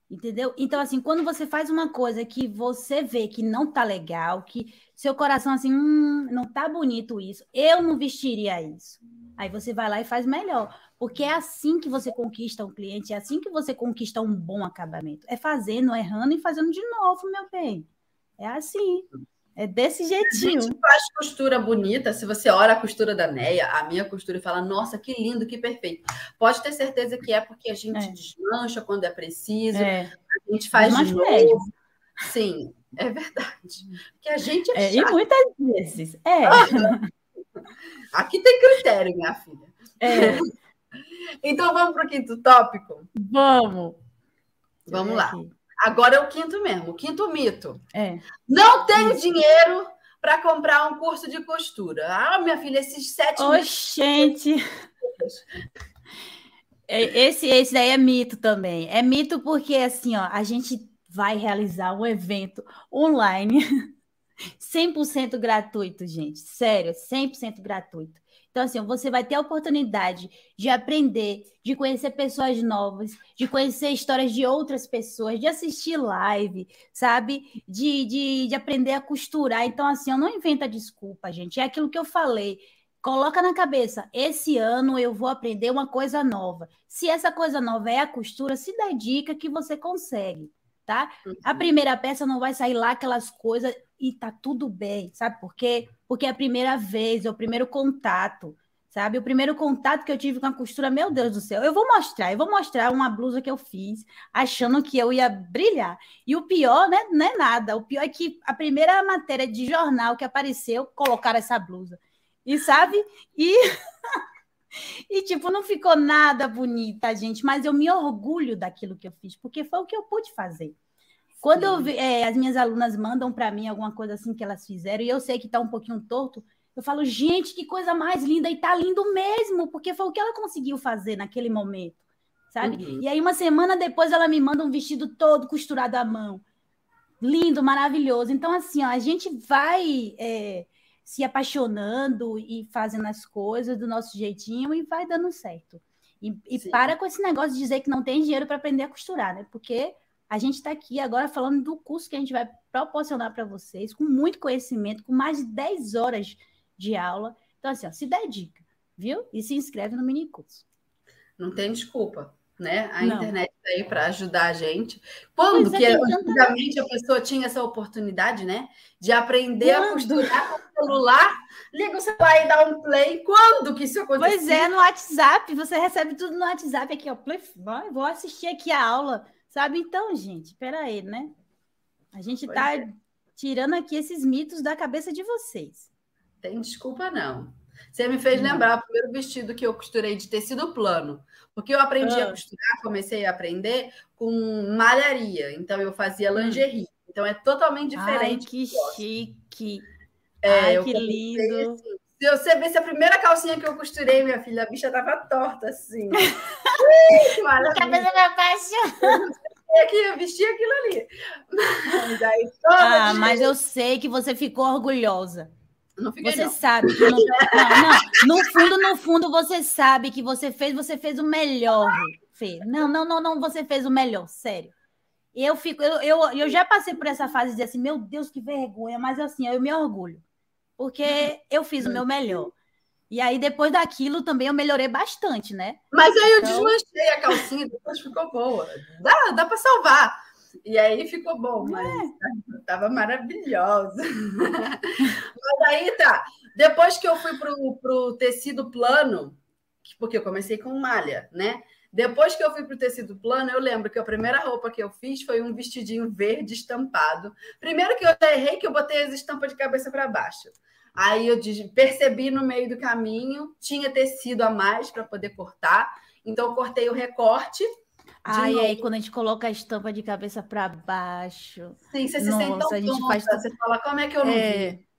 Entendeu? Então, assim, quando você faz uma coisa que você vê que não tá legal, que seu coração, assim, hum, não tá bonito isso, eu não vestiria isso. Aí você vai lá e faz melhor. Porque é assim que você conquista um cliente, é assim que você conquista um bom acabamento. É fazendo, errando e fazendo de novo, meu bem. É assim. É desse jeitinho. A gente
faz costura bonita. Se você olha a costura da Neia, a minha costura e fala, nossa, que lindo, que perfeito. Pode ter certeza que é porque a gente é. desmancha quando é preciso. É. A gente faz de novo. Sim, é verdade. Porque a gente é,
é E muitas vezes. É.
Aqui tem critério, minha filha. É. Então vamos para o quinto tópico?
Vamos.
Vamos lá. Agora é o quinto mesmo, o quinto mito. É. Não tenho dinheiro para comprar um curso de costura. Ah, minha filha, esses sete.
Oh, gente. É, esse, esse daí é mito também. É mito porque assim, ó, a gente vai realizar um evento online 100% gratuito, gente. Sério, 100% gratuito. Então, assim, você vai ter a oportunidade de aprender, de conhecer pessoas novas, de conhecer histórias de outras pessoas, de assistir live, sabe? De, de, de aprender a costurar. Então, assim, eu não inventa desculpa, gente. É aquilo que eu falei. Coloca na cabeça, esse ano eu vou aprender uma coisa nova. Se essa coisa nova é a costura, se dedica que você consegue, tá? A uhum. primeira peça não vai sair lá aquelas coisas e tá tudo bem, sabe por quê? Porque é a primeira vez, é o primeiro contato, sabe? O primeiro contato que eu tive com a costura, meu Deus do céu, eu vou mostrar, eu vou mostrar uma blusa que eu fiz, achando que eu ia brilhar. E o pior, né, não é nada, o pior é que a primeira matéria de jornal que apareceu, colocaram essa blusa. E sabe? E E, tipo, não ficou nada bonita, gente, mas eu me orgulho daquilo que eu fiz, porque foi o que eu pude fazer. Quando eu, é, as minhas alunas mandam para mim alguma coisa assim que elas fizeram, e eu sei que está um pouquinho torto, eu falo, gente, que coisa mais linda, e tá lindo mesmo, porque foi o que ela conseguiu fazer naquele momento, sabe? Uhum. E aí, uma semana depois, ela me manda um vestido todo costurado à mão. Lindo, maravilhoso. Então, assim, ó, a gente vai é, se apaixonando e fazendo as coisas do nosso jeitinho e vai dando certo. E, e para com esse negócio de dizer que não tem dinheiro para aprender a costurar, né? Porque a gente está aqui agora falando do curso que a gente vai proporcionar para vocês, com muito conhecimento, com mais de 10 horas de aula. Então, assim, ó, se dedica, viu? E se inscreve no mini curso.
Não tem desculpa, né? A Não. internet está aí para ajudar a gente. Quando é, que antigamente tanta... a pessoa tinha essa oportunidade, né? De aprender Quando? a costurar com o celular, liga o celular e dá um play. Quando que isso aconteceu?
Pois é, no WhatsApp, você recebe tudo no WhatsApp aqui, ó. Play, vou assistir aqui a aula. Sabe? Então, gente, peraí, né? A gente está é. tirando aqui esses mitos da cabeça de vocês.
Tem desculpa, não. Você me fez não. lembrar o primeiro vestido que eu costurei de tecido plano. Porque eu aprendi ah. a costurar, comecei a aprender com malharia. Então, eu fazia hum. lingerie. Então, é totalmente diferente.
Ai, que chique! É, Ai, que lindo! Assim,
se você visse a primeira calcinha que eu costurei, minha filha, a bicha tava torta, assim.
a cabeça me apaixonou.
É que eu vesti aquilo ali.
Mas aí, ah, mas eu sei que você ficou orgulhosa.
Não fiquei,
você
não.
sabe que não, não, não, no fundo, no fundo, você sabe que você fez, você fez o melhor, Fê. Não, não, não, não, você fez o melhor, sério. Eu fico, eu, eu, eu já passei por essa fase de assim, meu Deus, que vergonha, mas assim, eu me orgulho porque eu fiz o meu melhor. E aí, depois daquilo, também eu melhorei bastante, né?
Mas aí eu então... desmanchei a calcinha, depois ficou boa. Dá, dá para salvar. E aí ficou bom, mas estava é. maravilhosa. mas aí tá. Depois que eu fui para o tecido plano, porque eu comecei com malha, né? Depois que eu fui para o tecido plano, eu lembro que a primeira roupa que eu fiz foi um vestidinho verde estampado. Primeiro que eu já errei que eu botei as estampas de cabeça para baixo. Aí eu percebi no meio do caminho, tinha tecido a mais para poder cortar. Então eu cortei o recorte.
Ai, novo. aí quando a gente coloca a estampa de cabeça para baixo.
Sim, você se sente tão a gente faz... Você fala, como é que eu não é... vi?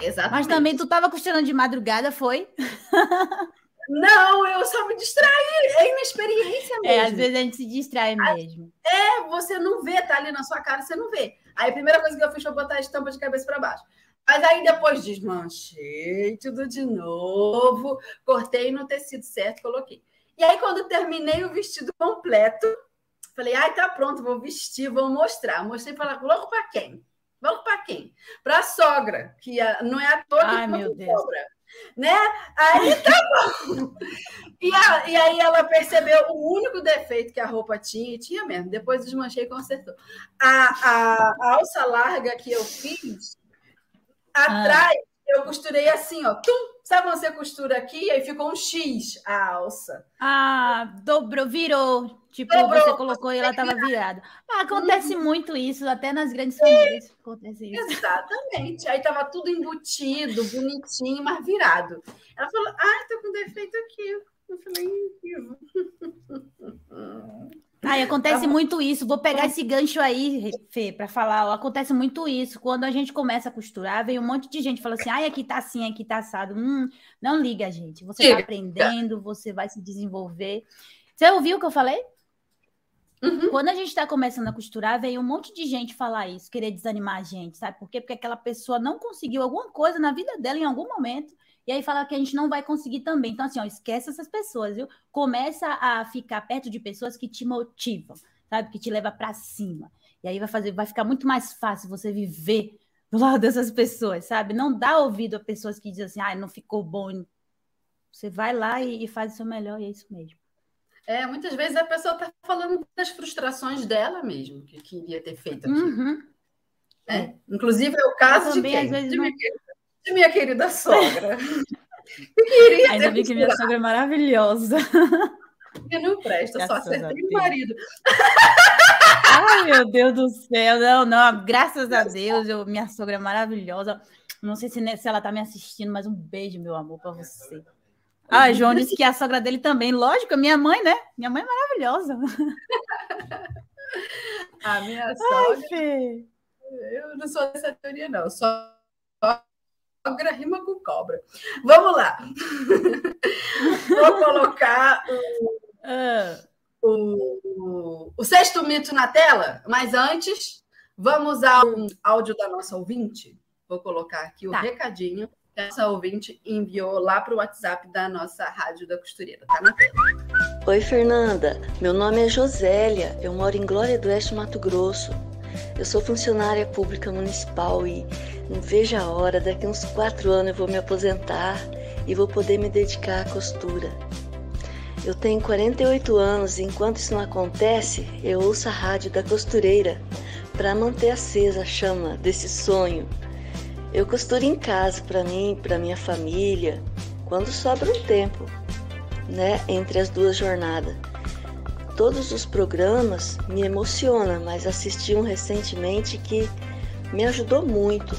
Exatamente. Mas também tu estava costurando de madrugada, foi?
Não, eu só me distraí. É inexperiência mesmo.
É, às vezes a gente se distrai mesmo.
É, você não vê, tá ali na sua cara, você não vê. Aí a primeira coisa que eu fiz foi botar a estampa de cabeça para baixo. Mas aí depois desmanchei tudo de novo, cortei no tecido certo, coloquei. E aí, quando terminei o vestido completo, falei, ai, tá pronto, vou vestir, vou mostrar. Mostrei para logo para quem? Logo para quem? Para a sogra, que não é a toda
Ai, meu Deus.
Sobra né? Aí tá bom. E, a, e, aí ela percebeu o único defeito que a roupa tinha, e tinha mesmo, depois desmanchei e consertou. A, a, a alça larga que eu fiz, atrás, ah. Eu costurei assim, ó, tum, sabe quando você costura aqui, aí ficou um X a alça.
Ah, dobrou, virou. Tipo, dobrou, você colocou e ela estava virada. Ah, acontece uhum. muito isso, até nas grandes famílias acontece isso.
Exatamente. Aí estava tudo embutido, bonitinho, mas virado. Ela falou, ah, tô com defeito aqui. Eu falei,
Ai, acontece tá muito isso. Vou pegar esse gancho aí, Fê, para falar. Ó, acontece muito isso. Quando a gente começa a costurar, vem um monte de gente fala assim: ai, aqui tá assim, aqui tá assado. Hum, não liga, gente. Você está aprendendo, você vai se desenvolver. Você ouviu o que eu falei? Uhum. Quando a gente está começando a costurar, vem um monte de gente falar isso, querer desanimar a gente, sabe por quê? Porque aquela pessoa não conseguiu alguma coisa na vida dela em algum momento e aí fala que a gente não vai conseguir também. Então, assim, ó, esquece essas pessoas, viu? Começa a ficar perto de pessoas que te motivam, sabe? Que te leva para cima. E aí vai fazer, vai ficar muito mais fácil você viver do lado dessas pessoas, sabe? Não dá ouvido a pessoas que dizem assim, ah, não ficou bom. Você vai lá e, e faz o seu melhor, e é isso mesmo.
É, muitas vezes a pessoa está falando das frustrações dela mesmo, que queria ter feito aquilo. Uhum. É. Inclusive, é o caso também, de quem? Às vezes, de não de minha querida sogra.
queria Ainda bem que minha sogra é maravilhosa.
E não presta, graças só acertei o marido.
Ai, meu Deus do céu. Não, não, graças a Deus, eu, minha sogra é maravilhosa. Não sei se, se ela tá me assistindo, mas um beijo, meu amor, para você. Ah, João disse que a sogra dele também. Lógico, minha mãe, né? Minha mãe é maravilhosa.
A minha sogra. Ai, eu não sou dessa teoria, não. Só sogra rima com cobra. Vamos lá. Vou colocar o, ah. o, o, sexto mito na tela, mas antes, vamos ao áudio da nossa ouvinte. Vou colocar aqui o tá. recadinho que a nossa ouvinte enviou lá para o WhatsApp da nossa Rádio da Costureira. Tá na tela.
Oi, Fernanda. Meu nome é Josélia. Eu moro em Glória do Oeste, Mato Grosso. Eu sou funcionária pública municipal e não vejo a hora, daqui uns quatro anos eu vou me aposentar e vou poder me dedicar à costura. Eu tenho 48 anos e enquanto isso não acontece, eu ouço a rádio da costureira para manter acesa a chama desse sonho. Eu costuro em casa para mim, para minha família, quando sobra um tempo, né, entre as duas jornadas. Todos os programas me emocionam, mas assisti um recentemente que me ajudou muito.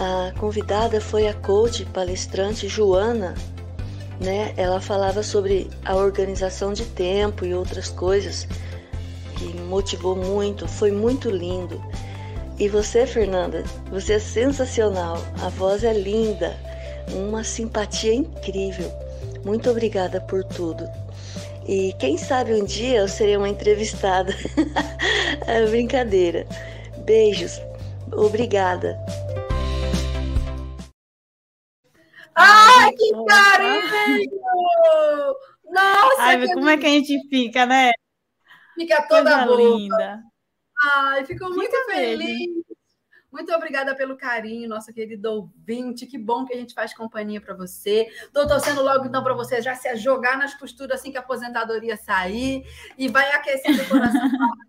A convidada foi a coach palestrante Joana, né? Ela falava sobre a organização de tempo e outras coisas que me motivou muito, foi muito lindo. E você, Fernanda, você é sensacional, a voz é linda, uma simpatia incrível. Muito obrigada por tudo. E quem sabe um dia eu serei uma entrevistada. é brincadeira. Beijos. Obrigada.
Ai, que carinho! Nossa!
Ai, como é que a gente fica, né?
Fica toda Coisa linda. Ai, ficou muito fica feliz. Mesmo. Muito obrigada pelo carinho, nossa querida ouvinte. Que bom que a gente faz companhia para você. Estou torcendo logo então para você já se jogar nas costuras assim que a aposentadoria sair e vai aquecendo o coração.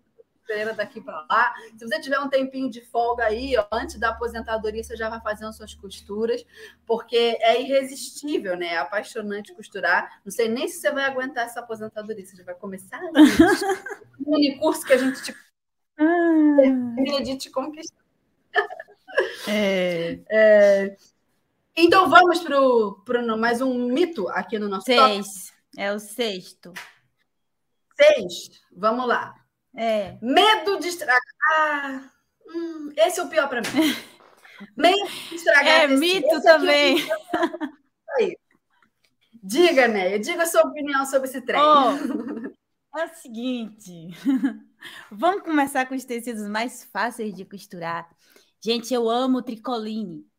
daqui para lá. Se você tiver um tempinho de folga aí, ó, antes da aposentadoria, você já vai fazendo suas costuras, porque é irresistível, né? É apaixonante costurar. Não sei nem se você vai aguentar essa aposentadoria, você já vai começar. um mini curso que a gente te, ah. de te conquistar. É. É... Então vamos para mais um mito aqui no nosso
Seis. Top. É o sexto.
Seis. Vamos lá.
É.
Medo de estragar. Ah, hum, esse é o pior para mim. Medo de estragar.
É mito esse também.
Aí. Diga, né? Diga a sua opinião sobre esse trem.
Oh, é o seguinte. Vamos começar com os tecidos mais fáceis de costurar. Gente, eu amo tricoline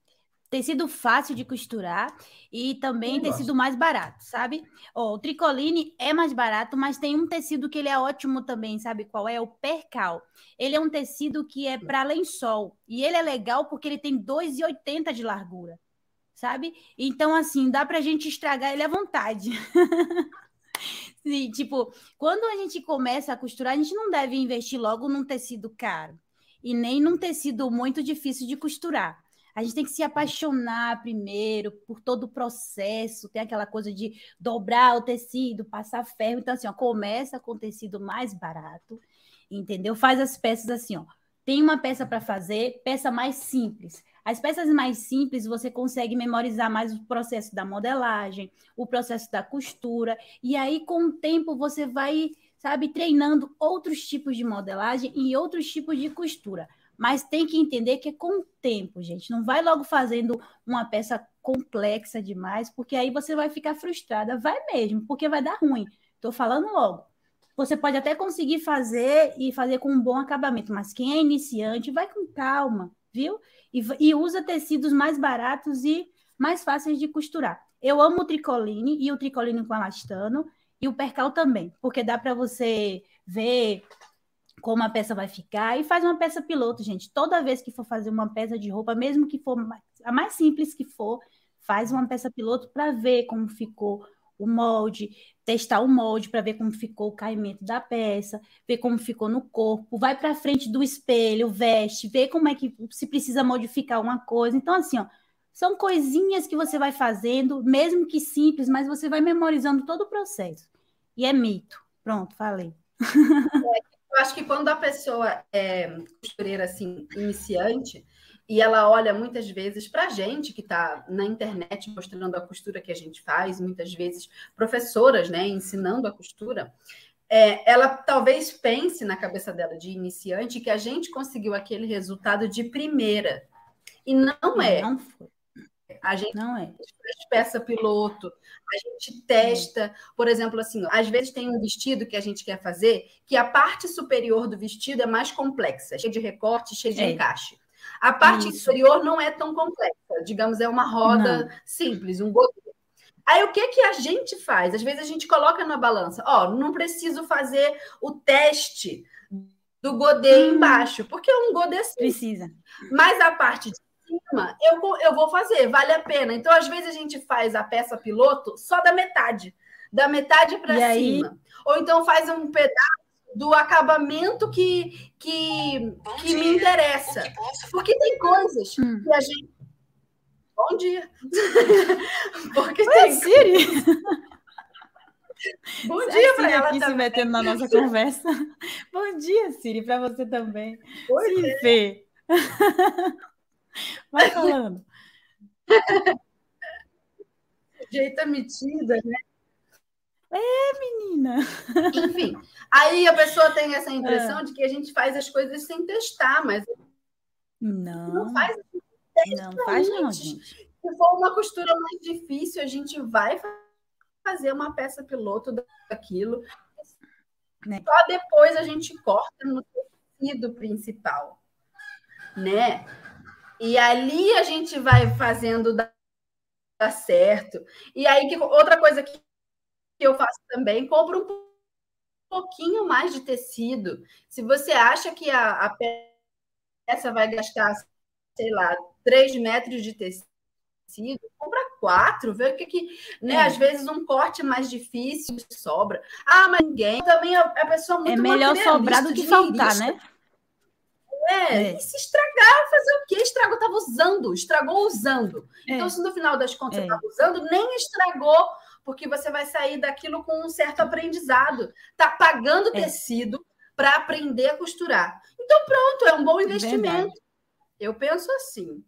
tecido fácil de costurar e também Eu tecido gosto. mais barato, sabe? Oh, o tricoline é mais barato, mas tem um tecido que ele é ótimo também, sabe qual é? O percal. Ele é um tecido que é para lençol e ele é legal porque ele tem 2,80 de largura, sabe? Então assim, dá pra gente estragar ele à vontade. Sim, tipo, quando a gente começa a costurar, a gente não deve investir logo num tecido caro e nem num tecido muito difícil de costurar. A gente tem que se apaixonar primeiro por todo o processo, tem aquela coisa de dobrar o tecido, passar ferro. Então, assim, ó, começa com o tecido mais barato, entendeu? Faz as peças assim, ó. Tem uma peça para fazer, peça mais simples. As peças mais simples você consegue memorizar mais o processo da modelagem, o processo da costura, e aí com o tempo você vai, sabe, treinando outros tipos de modelagem e outros tipos de costura mas tem que entender que é com o tempo, gente. Não vai logo fazendo uma peça complexa demais, porque aí você vai ficar frustrada. Vai mesmo, porque vai dar ruim. Estou falando logo. Você pode até conseguir fazer e fazer com um bom acabamento, mas quem é iniciante vai com calma, viu? E, e usa tecidos mais baratos e mais fáceis de costurar. Eu amo o tricoline e o tricoline com elastano e o percal também, porque dá para você ver como a peça vai ficar e faz uma peça piloto, gente. Toda vez que for fazer uma peça de roupa, mesmo que for a mais simples que for, faz uma peça piloto para ver como ficou o molde, testar o molde para ver como ficou o caimento da peça, ver como ficou no corpo, vai para frente do espelho, veste, vê como é que se precisa modificar uma coisa. Então assim, ó, são coisinhas que você vai fazendo, mesmo que simples, mas você vai memorizando todo o processo. E é mito. Pronto, falei.
É, eu acho que quando a pessoa é costureira assim, iniciante, e ela olha muitas vezes para a gente que está na internet mostrando a costura que a gente faz, muitas vezes professoras, né, ensinando a costura, é, ela talvez pense na cabeça dela de iniciante que a gente conseguiu aquele resultado de primeira. E não é. Não foi. A gente
não é.
faz peça piloto, a gente testa, por exemplo, assim, às vezes tem um vestido que a gente quer fazer que a parte superior do vestido é mais complexa, cheia de recorte, cheia de é. encaixe. A parte Isso. inferior não é tão complexa, digamos, é uma roda não. simples, um godê. Aí o que que a gente faz? Às vezes a gente coloca na balança, ó, oh, não preciso fazer o teste do godê hum. embaixo, porque é um godê simples.
Precisa.
Mas a parte de cima, eu, eu vou fazer, vale a pena. Então, às vezes, a gente faz a peça piloto só da metade, da metade para cima. Aí... Ou então faz um pedaço do acabamento que, que, que me interessa. Porque tem coisas hum. que a gente. Bom dia!
Porque Oi, tem. Siri!
Bom dia para ela
aqui também. se metendo na nossa conversa. Bom dia, Siri, para você também.
Oi,
Sim, Fê. Vai falando.
Jeita metida, né?
É, menina.
Enfim, aí a pessoa tem essa impressão é. de que a gente faz as coisas sem testar, mas
não,
não faz.
Não faz não, gente.
Se for uma costura mais difícil, a gente vai fazer uma peça piloto daquilo. Né? Só depois a gente corta no tecido principal, né? E ali a gente vai fazendo dar certo. E aí, que, outra coisa que eu faço também, compro um pouquinho mais de tecido. Se você acha que a, a peça vai gastar, sei lá, 3 metros de tecido, compra quatro, ver o que que, né? É. Às vezes um corte mais difícil sobra. Ah, mas ninguém também a, a pessoa muito
É melhor sobrar do que faltar, né?
É, é, e se estragar, fazer o quê? Estragou, estava usando, estragou usando. É. Então, se no final das contas é. você estava usando, nem estragou, porque você vai sair daquilo com um certo aprendizado. Tá pagando é. tecido para aprender a costurar. Então, pronto, é um bom investimento. Eu penso assim.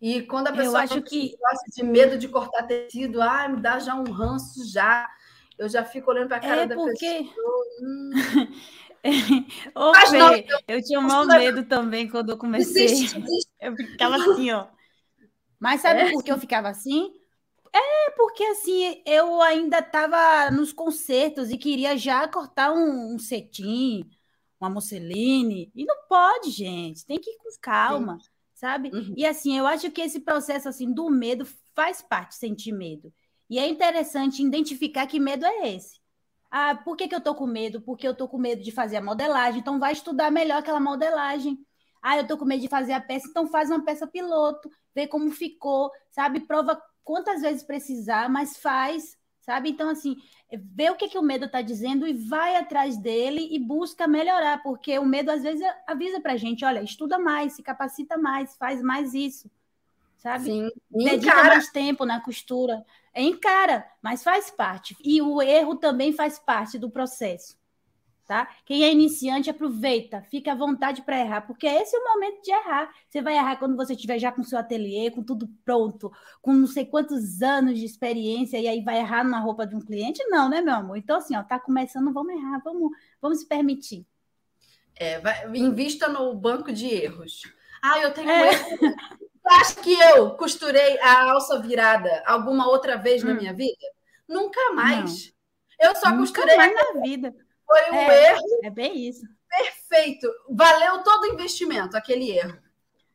E quando a pessoa
acho que
de medo de cortar tecido, ah, me dá já um ranço já. Eu já fico olhando para a cara
é
da
porque...
pessoa. Hum.
Ô, Mas, não, eu, eu tinha um mau medo também quando eu comecei. Eu ficava assim, ó. Mas sabe é? por que eu ficava assim? É porque assim, eu ainda estava nos concertos e queria já cortar um, um cetim, uma musseline. E não pode, gente. Tem que ir com calma, Sim. sabe? Uhum. E assim, eu acho que esse processo assim do medo faz parte, sentir medo. E é interessante identificar que medo é esse. Ah, por que, que eu tô com medo? Porque eu tô com medo de fazer a modelagem, então vai estudar melhor aquela modelagem. Ah, eu tô com medo de fazer a peça, então faz uma peça piloto, vê como ficou, sabe? Prova quantas vezes precisar, mas faz, sabe? Então, assim, vê o que, que o medo está dizendo e vai atrás dele e busca melhorar, porque o medo às vezes avisa pra gente, olha, estuda mais, se capacita mais, faz mais isso, sabe? Sim. Dedica mais tempo na costura encara, mas faz parte. E o erro também faz parte do processo. Tá? Quem é iniciante, aproveita, fica à vontade para errar, porque esse é o momento de errar. Você vai errar quando você estiver já com seu ateliê, com tudo pronto, com não sei quantos anos de experiência, e aí vai errar numa roupa de um cliente? Não, né, meu amor? Então, assim, ó, tá começando, vamos errar, vamos, vamos se permitir.
É, vai, invista no banco de erros. Ah, eu tenho é. erro. acha que eu costurei a alça virada alguma outra vez hum. na minha vida? Nunca mais. Não. Eu só Nunca costurei.
mais na vida.
Foi um é, erro.
É bem isso.
Perfeito. Valeu todo o investimento, aquele erro.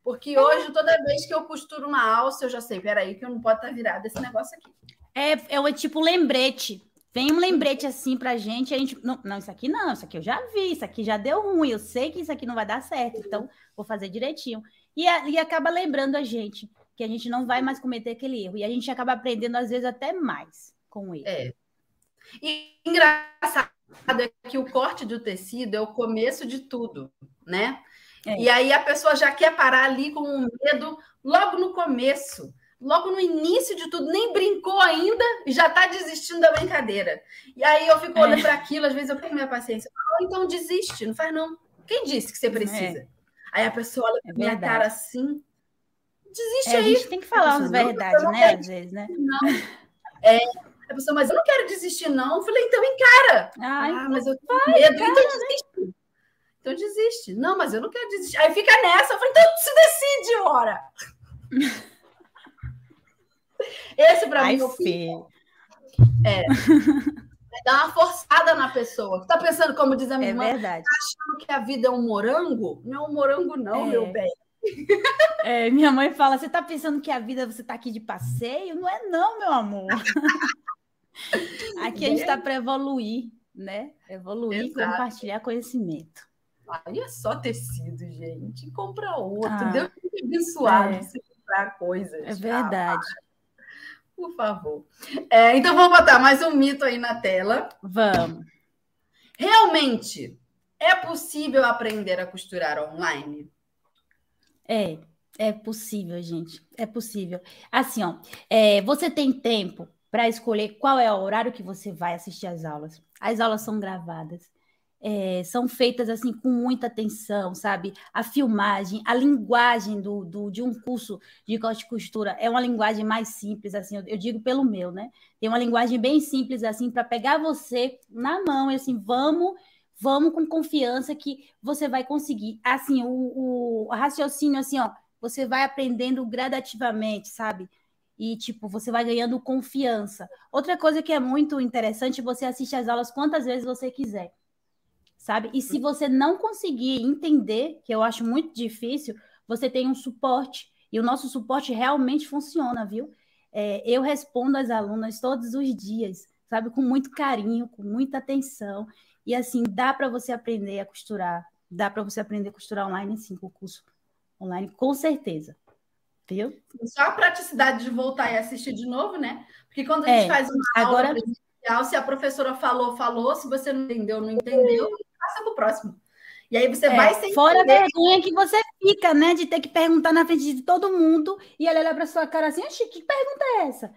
Porque hoje, toda vez que eu costuro uma alça, eu já sei, peraí, que eu não pode estar tá virada esse negócio aqui.
É, é o tipo lembrete. Vem um lembrete assim pra gente, a gente. Não, não, isso aqui não, isso aqui eu já vi, isso aqui já deu ruim, eu sei que isso aqui não vai dar certo, então vou fazer direitinho. E, a, e acaba lembrando a gente que a gente não vai mais cometer aquele erro. E a gente acaba aprendendo, às vezes, até mais com ele.
É. E engraçado é que o corte do tecido é o começo de tudo, né? É. E aí a pessoa já quer parar ali com um medo logo no começo, logo no início de tudo, nem brincou ainda e já está desistindo da brincadeira. E aí eu fico olhando é. para aquilo, às vezes eu perco minha paciência. Ah, então desiste, não faz não. Quem disse que você precisa? É. Aí a pessoa olha é pra minha cara assim, desiste
é,
aí.
A gente tem que falar umas verdades, né? Às vezes, né? Não.
É, a pessoa, mas eu não quero desistir, não. Eu falei, então encara.
Ai, ah,
mas eu tenho medo, cara, então desiste. Então desiste. Não, mas eu não quero desistir. Aí fica nessa. Eu falei, então se decide, ora. Esse para mim é fim. É. Dá uma forçada na pessoa. Tá pensando, como diz a minha
é
irmã,
verdade.
tá achando que a vida é um morango? Não é um morango, não, é. meu bem.
É, minha mãe fala: você tá pensando que a vida você tá aqui de passeio? Não é, não, meu amor. aqui a gente está para evoluir, né? Evoluir e compartilhar conhecimento.
Olha só tecido, gente. Compra outro. Ah, Deus te abençoado é. você comprar coisas.
É verdade. Ah,
por favor. É, então, vou botar mais um mito aí na tela.
Vamos.
Realmente, é possível aprender a costurar online?
É, é possível, gente. É possível. Assim, ó, é, você tem tempo para escolher qual é o horário que você vai assistir às aulas. As aulas são gravadas é, são feitas assim com muita atenção, sabe? A filmagem, a linguagem do, do, de um curso de corte e costura é uma linguagem mais simples, assim, eu, eu digo pelo meu, né? Tem uma linguagem bem simples, assim, para pegar você na mão e assim, vamos, vamos com confiança que você vai conseguir. Assim, o, o raciocínio, assim, ó, você vai aprendendo gradativamente, sabe? e tipo você vai ganhando confiança. Outra coisa que é muito interessante, você assiste as aulas quantas vezes você quiser sabe? E se você não conseguir entender, que eu acho muito difícil, você tem um suporte. E o nosso suporte realmente funciona, viu? É, eu respondo às alunas todos os dias, sabe? Com muito carinho, com muita atenção. E assim, dá para você aprender a costurar. Dá para você aprender a costurar online, sim, com o curso online, com certeza. Viu?
Só a praticidade de voltar e assistir de novo, né? Porque quando a gente
É,
faz uma
agora-
aula presencial, se a professora falou, falou, se você não entendeu, não entendeu, passa para o próximo. E aí você
É,
vai sem
fora a vergonha que você fica, né? De ter que perguntar na frente de todo mundo e ele olhar para sua cara assim, Oxi, que pergunta é essa?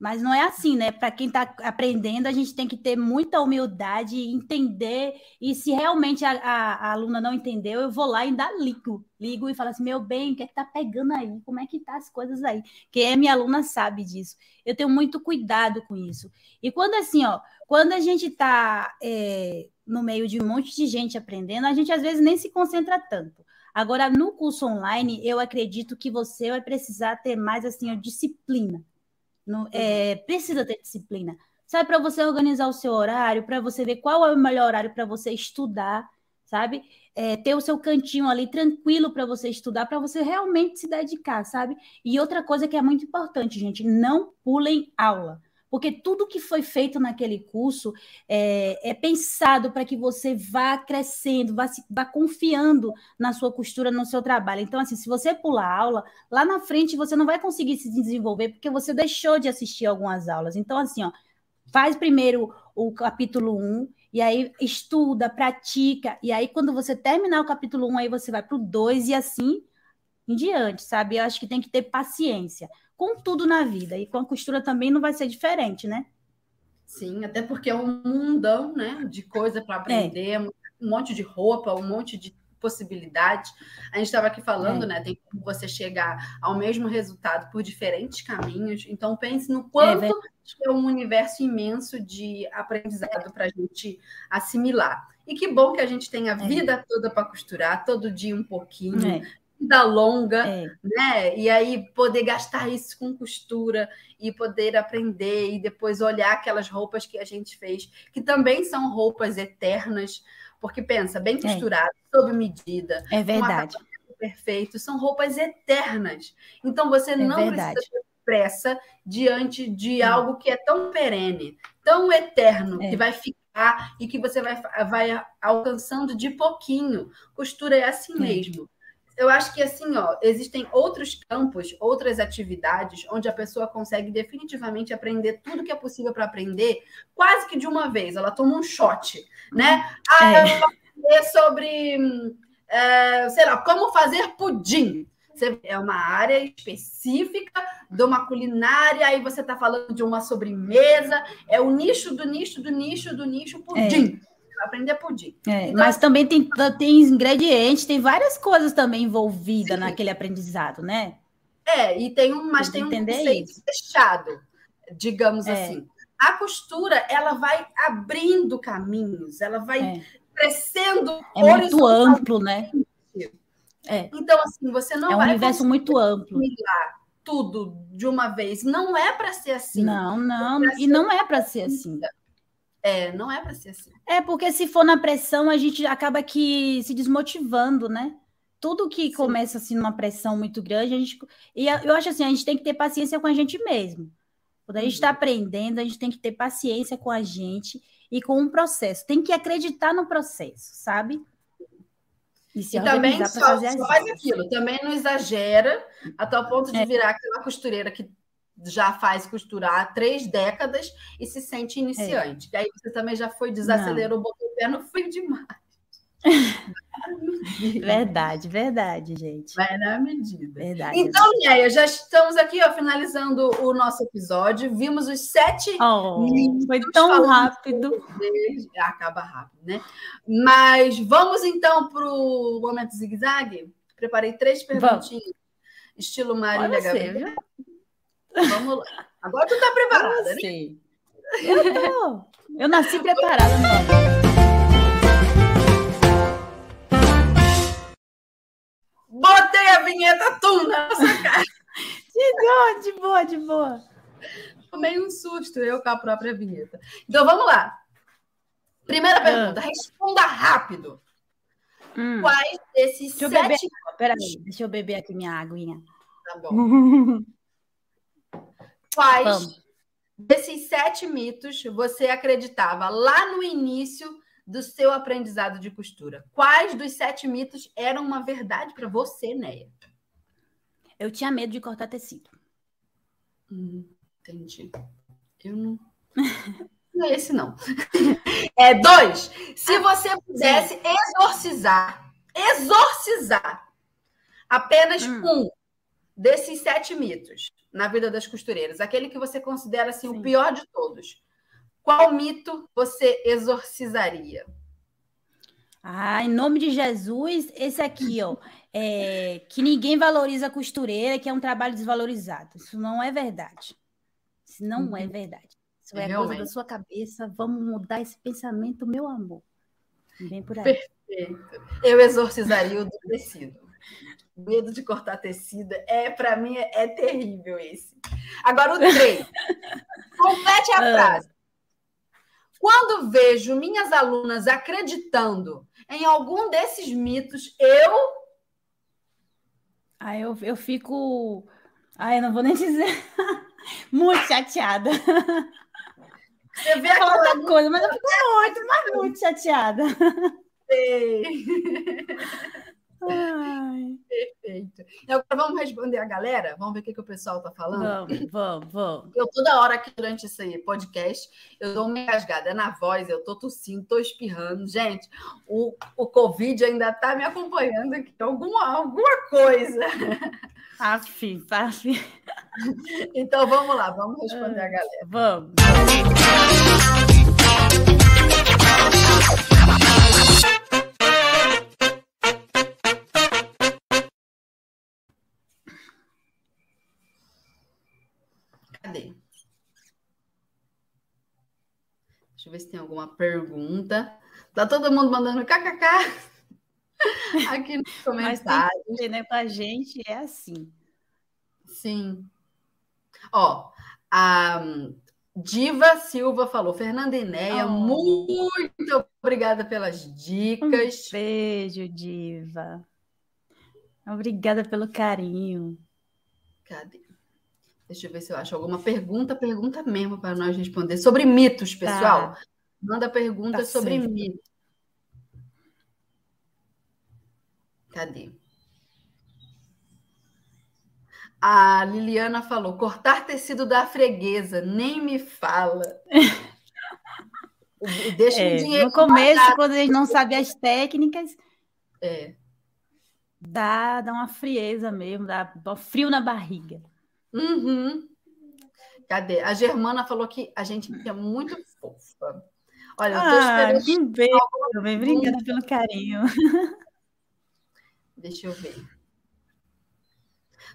Mas não é assim, né? Para quem está aprendendo, a gente tem que ter muita humildade, entender. E se realmente a, a- a aluna não entendeu, eu vou lá e ainda ligo. Ligo e falo assim: meu bem, o que é que tá pegando aí? Como é que tá as coisas aí? Quem é minha aluna sabe disso. Eu tenho muito cuidado com isso. E quando assim, ó, quando a gente está no meio de um monte de gente aprendendo, a gente às vezes nem se concentra tanto. Agora, no curso online, eu acredito que você vai precisar ter mais assim, disciplina. No- é, precisa ter disciplina. Sabe, para você organizar o seu horário, para você ver qual é o melhor horário para você estudar, sabe? É, ter o seu cantinho ali tranquilo para você estudar, para você realmente se dedicar, sabe? E outra coisa que é muito importante, gente, não pulem aula. Porque tudo que foi feito naquele curso é, é pensado para que você vá crescendo, vá, se- vá confiando na sua costura, no seu trabalho. Então, assim, se você pular aula, lá na frente você não vai conseguir se desenvolver porque você deixou de assistir algumas aulas. Então, assim, ó, faz primeiro o capítulo 1 e aí estuda, pratica, e aí quando você terminar o capítulo 1, aí você vai para o 2 e assim em diante, sabe? Eu acho que tem que ter paciência com tudo na vida e com a costura também não vai ser diferente, né?
Sim, até porque é um mundão, né, de coisa para aprender, um monte de roupa, um monte de possibilidades. A gente estava aqui falando,
É.
né, tem como você chegar ao mesmo resultado por diferentes caminhos. Então pense no quanto
verdade.
é um universo imenso de aprendizado para a gente assimilar. E que bom que a gente tem a vida toda para costurar, todo dia um pouquinho,
É,
vida longa,
é.
né? E aí poder gastar isso com costura e poder aprender e depois olhar aquelas roupas que a gente fez, que também são roupas eternas, porque pensa, bem costurado, sob medida,
É verdade.
perfeito, são roupas eternas. Então você não
verdade.
precisa ter pressa diante de algo que é tão perene, tão eterno,
É.
que vai ficar e que você vai, vai alcançando de pouquinho. Costura é assim
É.
mesmo. Eu acho que assim, ó, existem outros campos, outras atividades onde a pessoa consegue definitivamente aprender tudo que é possível para aprender, quase que de uma vez. Ela toma um shot, né? Ah,
É.
eu vou aprender sobre, é, sei lá, como fazer pudim. É uma área específica de uma culinária, aí você está falando de uma sobremesa, é o nicho do nicho do nicho do nicho pudim. Aprender pudim.
É,
Então,
mas também tem, tem ingredientes, tem várias coisas também envolvidas
Sim.
naquele aprendizado, né?
É, e tem um, mas
Tem
tem um conceito
isso.
fechado, digamos
É.
assim. A costura, ela vai abrindo caminhos, ela vai
É,
crescendo
é muito amplo, né? É,
Então, assim, você não
é um universo muito amplo.
tudo de uma vez. Não é para ser assim.
Não, não,
Pra
e
ser
não é para ser assim.
É, não é para ser assim.
É porque se for na pressão, a gente acaba que se desmotivando, né? Tudo que
Sim.
começa assim numa pressão muito grande, a gente e eu acho assim, a gente tem que ter paciência com a gente mesmo. Quando a gente está
Uhum.
aprendendo, a gente tem que ter paciência com a gente e com o processo. Tem que acreditar no processo, sabe? E se
E também só,
fazer
só faz
aulas.
aquilo. Também não exagera a tal ponto de
É.
virar aquela costureira que já faz costurar há três décadas e se sente iniciante. E aí você também já foi, desacelerou, botou o pé no frio demais.
Verdade, verdade, gente.
Vai na medida.
Verdade.
Então, Néia, já estamos aqui ó, finalizando o nosso episódio. Vimos os sete
Oh, foi tão rápido.
Acaba rápido, né? Mas vamos então para o momento zigue-zague? Preparei três perguntinhas, estilo Marília
Olha você,
Gabriel.
viu?
Vamos lá. Agora tu tá preparada, né?
Você. Eu tô. Eu nasci preparada, não.
Botei a vinheta tum na nossa cara.
De boa, de boa, de boa.
Tomei um susto eu com a própria vinheta. Então vamos lá. Primeira pergunta, responda rápido.
Hum.
Quais desses
Deixa eu beber.
sete.
Peraí, deixa eu beber aqui minha aguinha.
Tá bom. Quais
Vamos.
desses sete mitos você acreditava lá no início do seu aprendizado de costura? Quais dos sete mitos eram uma verdade para você, Neia?
Eu tinha medo de cortar tecido.
Hum, entendi. Eu não. Não é esse, não. É dois. Se você pudesse exorcizar, exorcizar apenas hum. um desses sete mitos na vida das costureiras, aquele que você considera assim, o pior de todos, qual mito você exorcizaria?
Ah, em nome de Jesus, esse aqui, ó, é, que ninguém valoriza a costureira, que é um trabalho desvalorizado. Isso não é verdade. Isso não é uhum. é verdade. Isso é, é coisa da sua cabeça. Vamos mudar esse pensamento, meu amor. Vem por aí.
Perfeito. Eu exorcizaria o do tecido. Medo de cortar tecido é, para mim, é, é, terrível esse. Agora o três. Complete a ah. frase. Quando vejo minhas alunas acreditando em algum desses mitos, eu.
Ah, eu, eu fico. Ah, eu não vou nem dizer. muito chateada.
Você vê aquela
outra coisa, mas eu fico muito, mas muito chateada.
Sei. Ai. Perfeito. Agora vamos responder a galera? Vamos ver o que, que o pessoal está falando?
Vamos, vamos, vamos.
Eu toda hora aqui durante esse podcast, eu dou uma engasgada na voz, eu tô tossindo, tô espirrando. Gente, o, o Covid ainda está me acompanhando aqui, alguma, alguma coisa.
Aff, aff.
Então vamos lá, vamos responder a galera.
Vamos.
Cadê? Deixa eu ver se tem alguma pergunta. Tá todo mundo mandando kkk aqui nos comentários. Mas
tem né? Com a gente é assim.
Sim. Ó, a Diva Silva falou, Fernanda Enéia, oh. muito obrigada pelas dicas.
Um beijo, Diva. Obrigada pelo carinho.
Cadê? Deixa eu ver se eu acho alguma pergunta, pergunta mesmo para nós responder. Sobre mitos, tá. pessoal. Tá. Manda pergunta tá sobre mitos. Cadê? A Liliana falou: cortar tecido da freguesa, nem me fala.
Deixa é, o dinheiro. No começo, quando eles não sabem as técnicas,
é.
dá, dá uma frieza mesmo, dá frio na barriga.
Uhum. Cadê? A Germana falou que a gente é muito fofa. Olha, eu tô
ah, esperando. Que beijo, obrigada pelo carinho.
Deixa eu ver.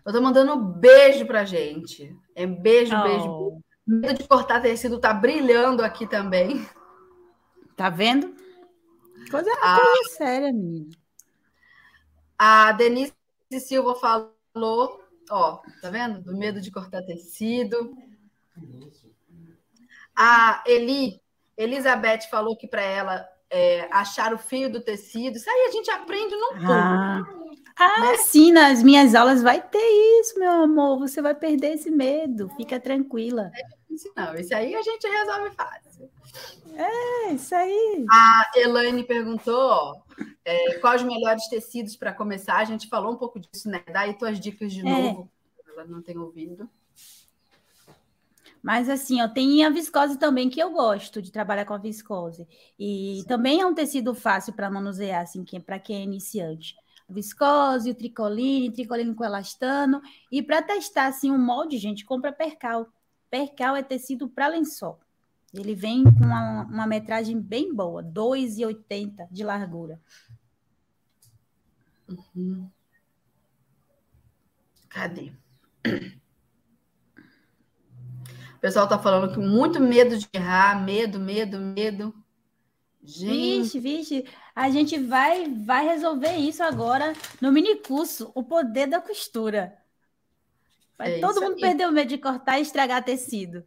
Eu tô mandando um beijo pra gente. É beijo, oh. beijo. Medo de cortar tecido tá brilhando aqui também.
Tá vendo? Coisa, ah, coisa séria, menina.
A Denise Silva falou Ó, tá vendo? Do medo de cortar tecido. A Eli, Elizabeth falou que para ela é, achar o fio do tecido. Isso aí a gente aprende no tudo.
Ah, ah né? sim, nas minhas aulas vai ter isso, meu amor. Você vai perder esse medo. Fica tranquila.
É não, isso aí a gente resolve fácil.
É, isso aí.
A Elaine perguntou é, quais os melhores tecidos para começar. A gente falou um pouco disso, né? Dá aí tuas dicas de é. novo, ela não tem ouvido.
Mas assim, ó, tem a viscose também, que eu gosto de trabalhar com a viscose. E Sim. também é um tecido fácil para manusear, assim, que, é, para quem é iniciante. A viscose, o tricoline, tricoline com elastano. E para testar, assim, o molde, gente, compra percal. Percal é tecido para lençol. Ele vem com uma, uma metragem bem boa, 2,80 de largura.
Uhum. Cadê? O pessoal tá falando que muito medo de errar, medo, medo, medo.
Gente. Vixe, vixe, a gente vai, vai resolver isso agora no mini curso, o poder da costura. É todo mundo aí. perder o medo de cortar e estragar tecido.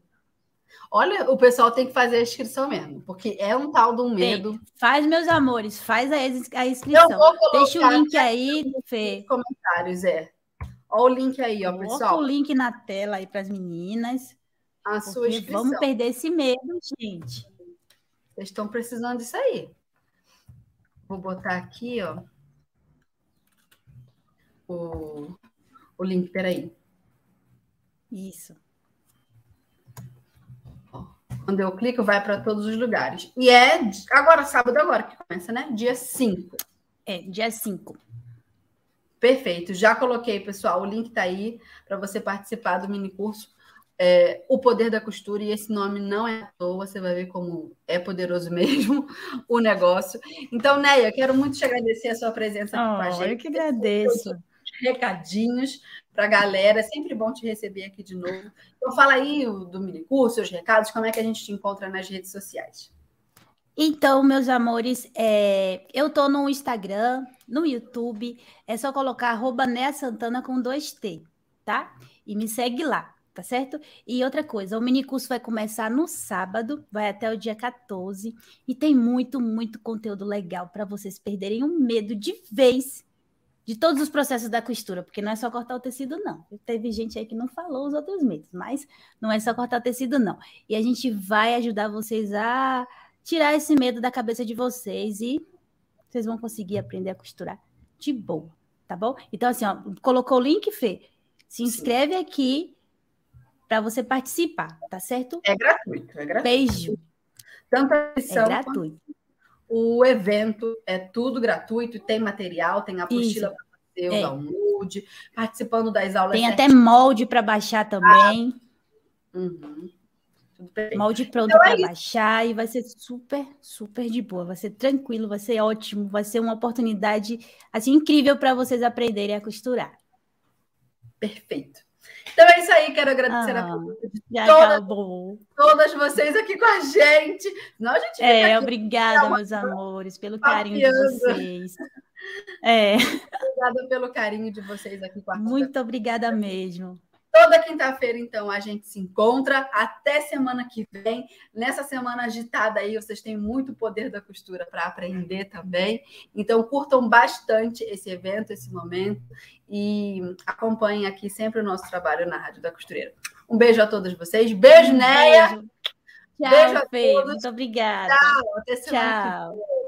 Olha, o pessoal tem que fazer a inscrição mesmo, porque é um tal de um medo. Tem.
Faz, meus amores, faz a, a inscrição. Deixa o link aí, Fê.
Comentários, é. Olha o link aí, ó, Coloca pessoal.
o link na tela aí para as meninas.
A sua inscrição.
Vamos perder esse medo, gente.
Vocês estão precisando disso aí. Vou botar aqui, ó. O, o link, peraí.
Isso.
Quando eu clico, vai para todos os lugares. E é agora, sábado agora que começa, né? Dia 5.
É, dia 5.
Perfeito. Já coloquei, pessoal. O link está aí para você participar do mini curso. É, o poder da costura, e esse nome não é à toa, você vai ver como é poderoso mesmo o negócio. Então, Neia, quero muito te agradecer a sua presença aqui
oh,
com a gente.
Eu que agradeço.
Recadinhos para a galera, é sempre bom te receber aqui de novo. Então, fala aí do mini curso, os recados, como é que a gente te encontra nas redes sociais.
Então, meus amores, é, eu tô no Instagram, no YouTube, é só colocar arroba Santana com dois T, tá? E me segue lá tá certo? E outra coisa, o mini curso vai começar no sábado, vai até o dia 14, e tem muito, muito conteúdo legal para vocês perderem o medo de vez de todos os processos da costura, porque não é só cortar o tecido, não. Teve gente aí que não falou os outros medos, mas não é só cortar o tecido, não. E a gente vai ajudar vocês a tirar esse medo da cabeça de vocês e vocês vão conseguir aprender a costurar de boa, tá bom? Então, assim, ó, colocou o link, Fê? Se inscreve Sim. aqui para você participar, tá certo?
É gratuito, é gratuito.
Beijo.
Tanto a
é gratuito.
O evento é tudo gratuito, tem material, tem apostila para você, o é. download, participando das aulas.
Tem até molde para baixar também.
Ah. Uhum.
Molde pronto então, para é baixar e vai ser super, super de boa. Vai ser tranquilo, vai ser ótimo, vai ser uma oportunidade assim incrível para vocês aprenderem a costurar.
Perfeito. Então é isso aí, quero agradecer
ah,
a presença
de todas,
todas vocês aqui com a gente. Não, a gente
é, obrigada, meus amores, pelo carinho de vocês. É.
Obrigada pelo carinho de vocês aqui com a
Muito obrigada mesmo.
Toda quinta-feira, então, a gente se encontra. Até semana que vem. Nessa semana agitada aí, vocês têm muito poder da costura para aprender também. Então, curtam bastante esse evento, esse momento. E acompanhem aqui sempre o nosso trabalho na Rádio da Costureira. Um beijo a todos vocês. Beijo, um Neia. Beijo.
Tchau, beijo a Fê. Todos. Muito obrigada.
Tchau. Até semana
Tchau.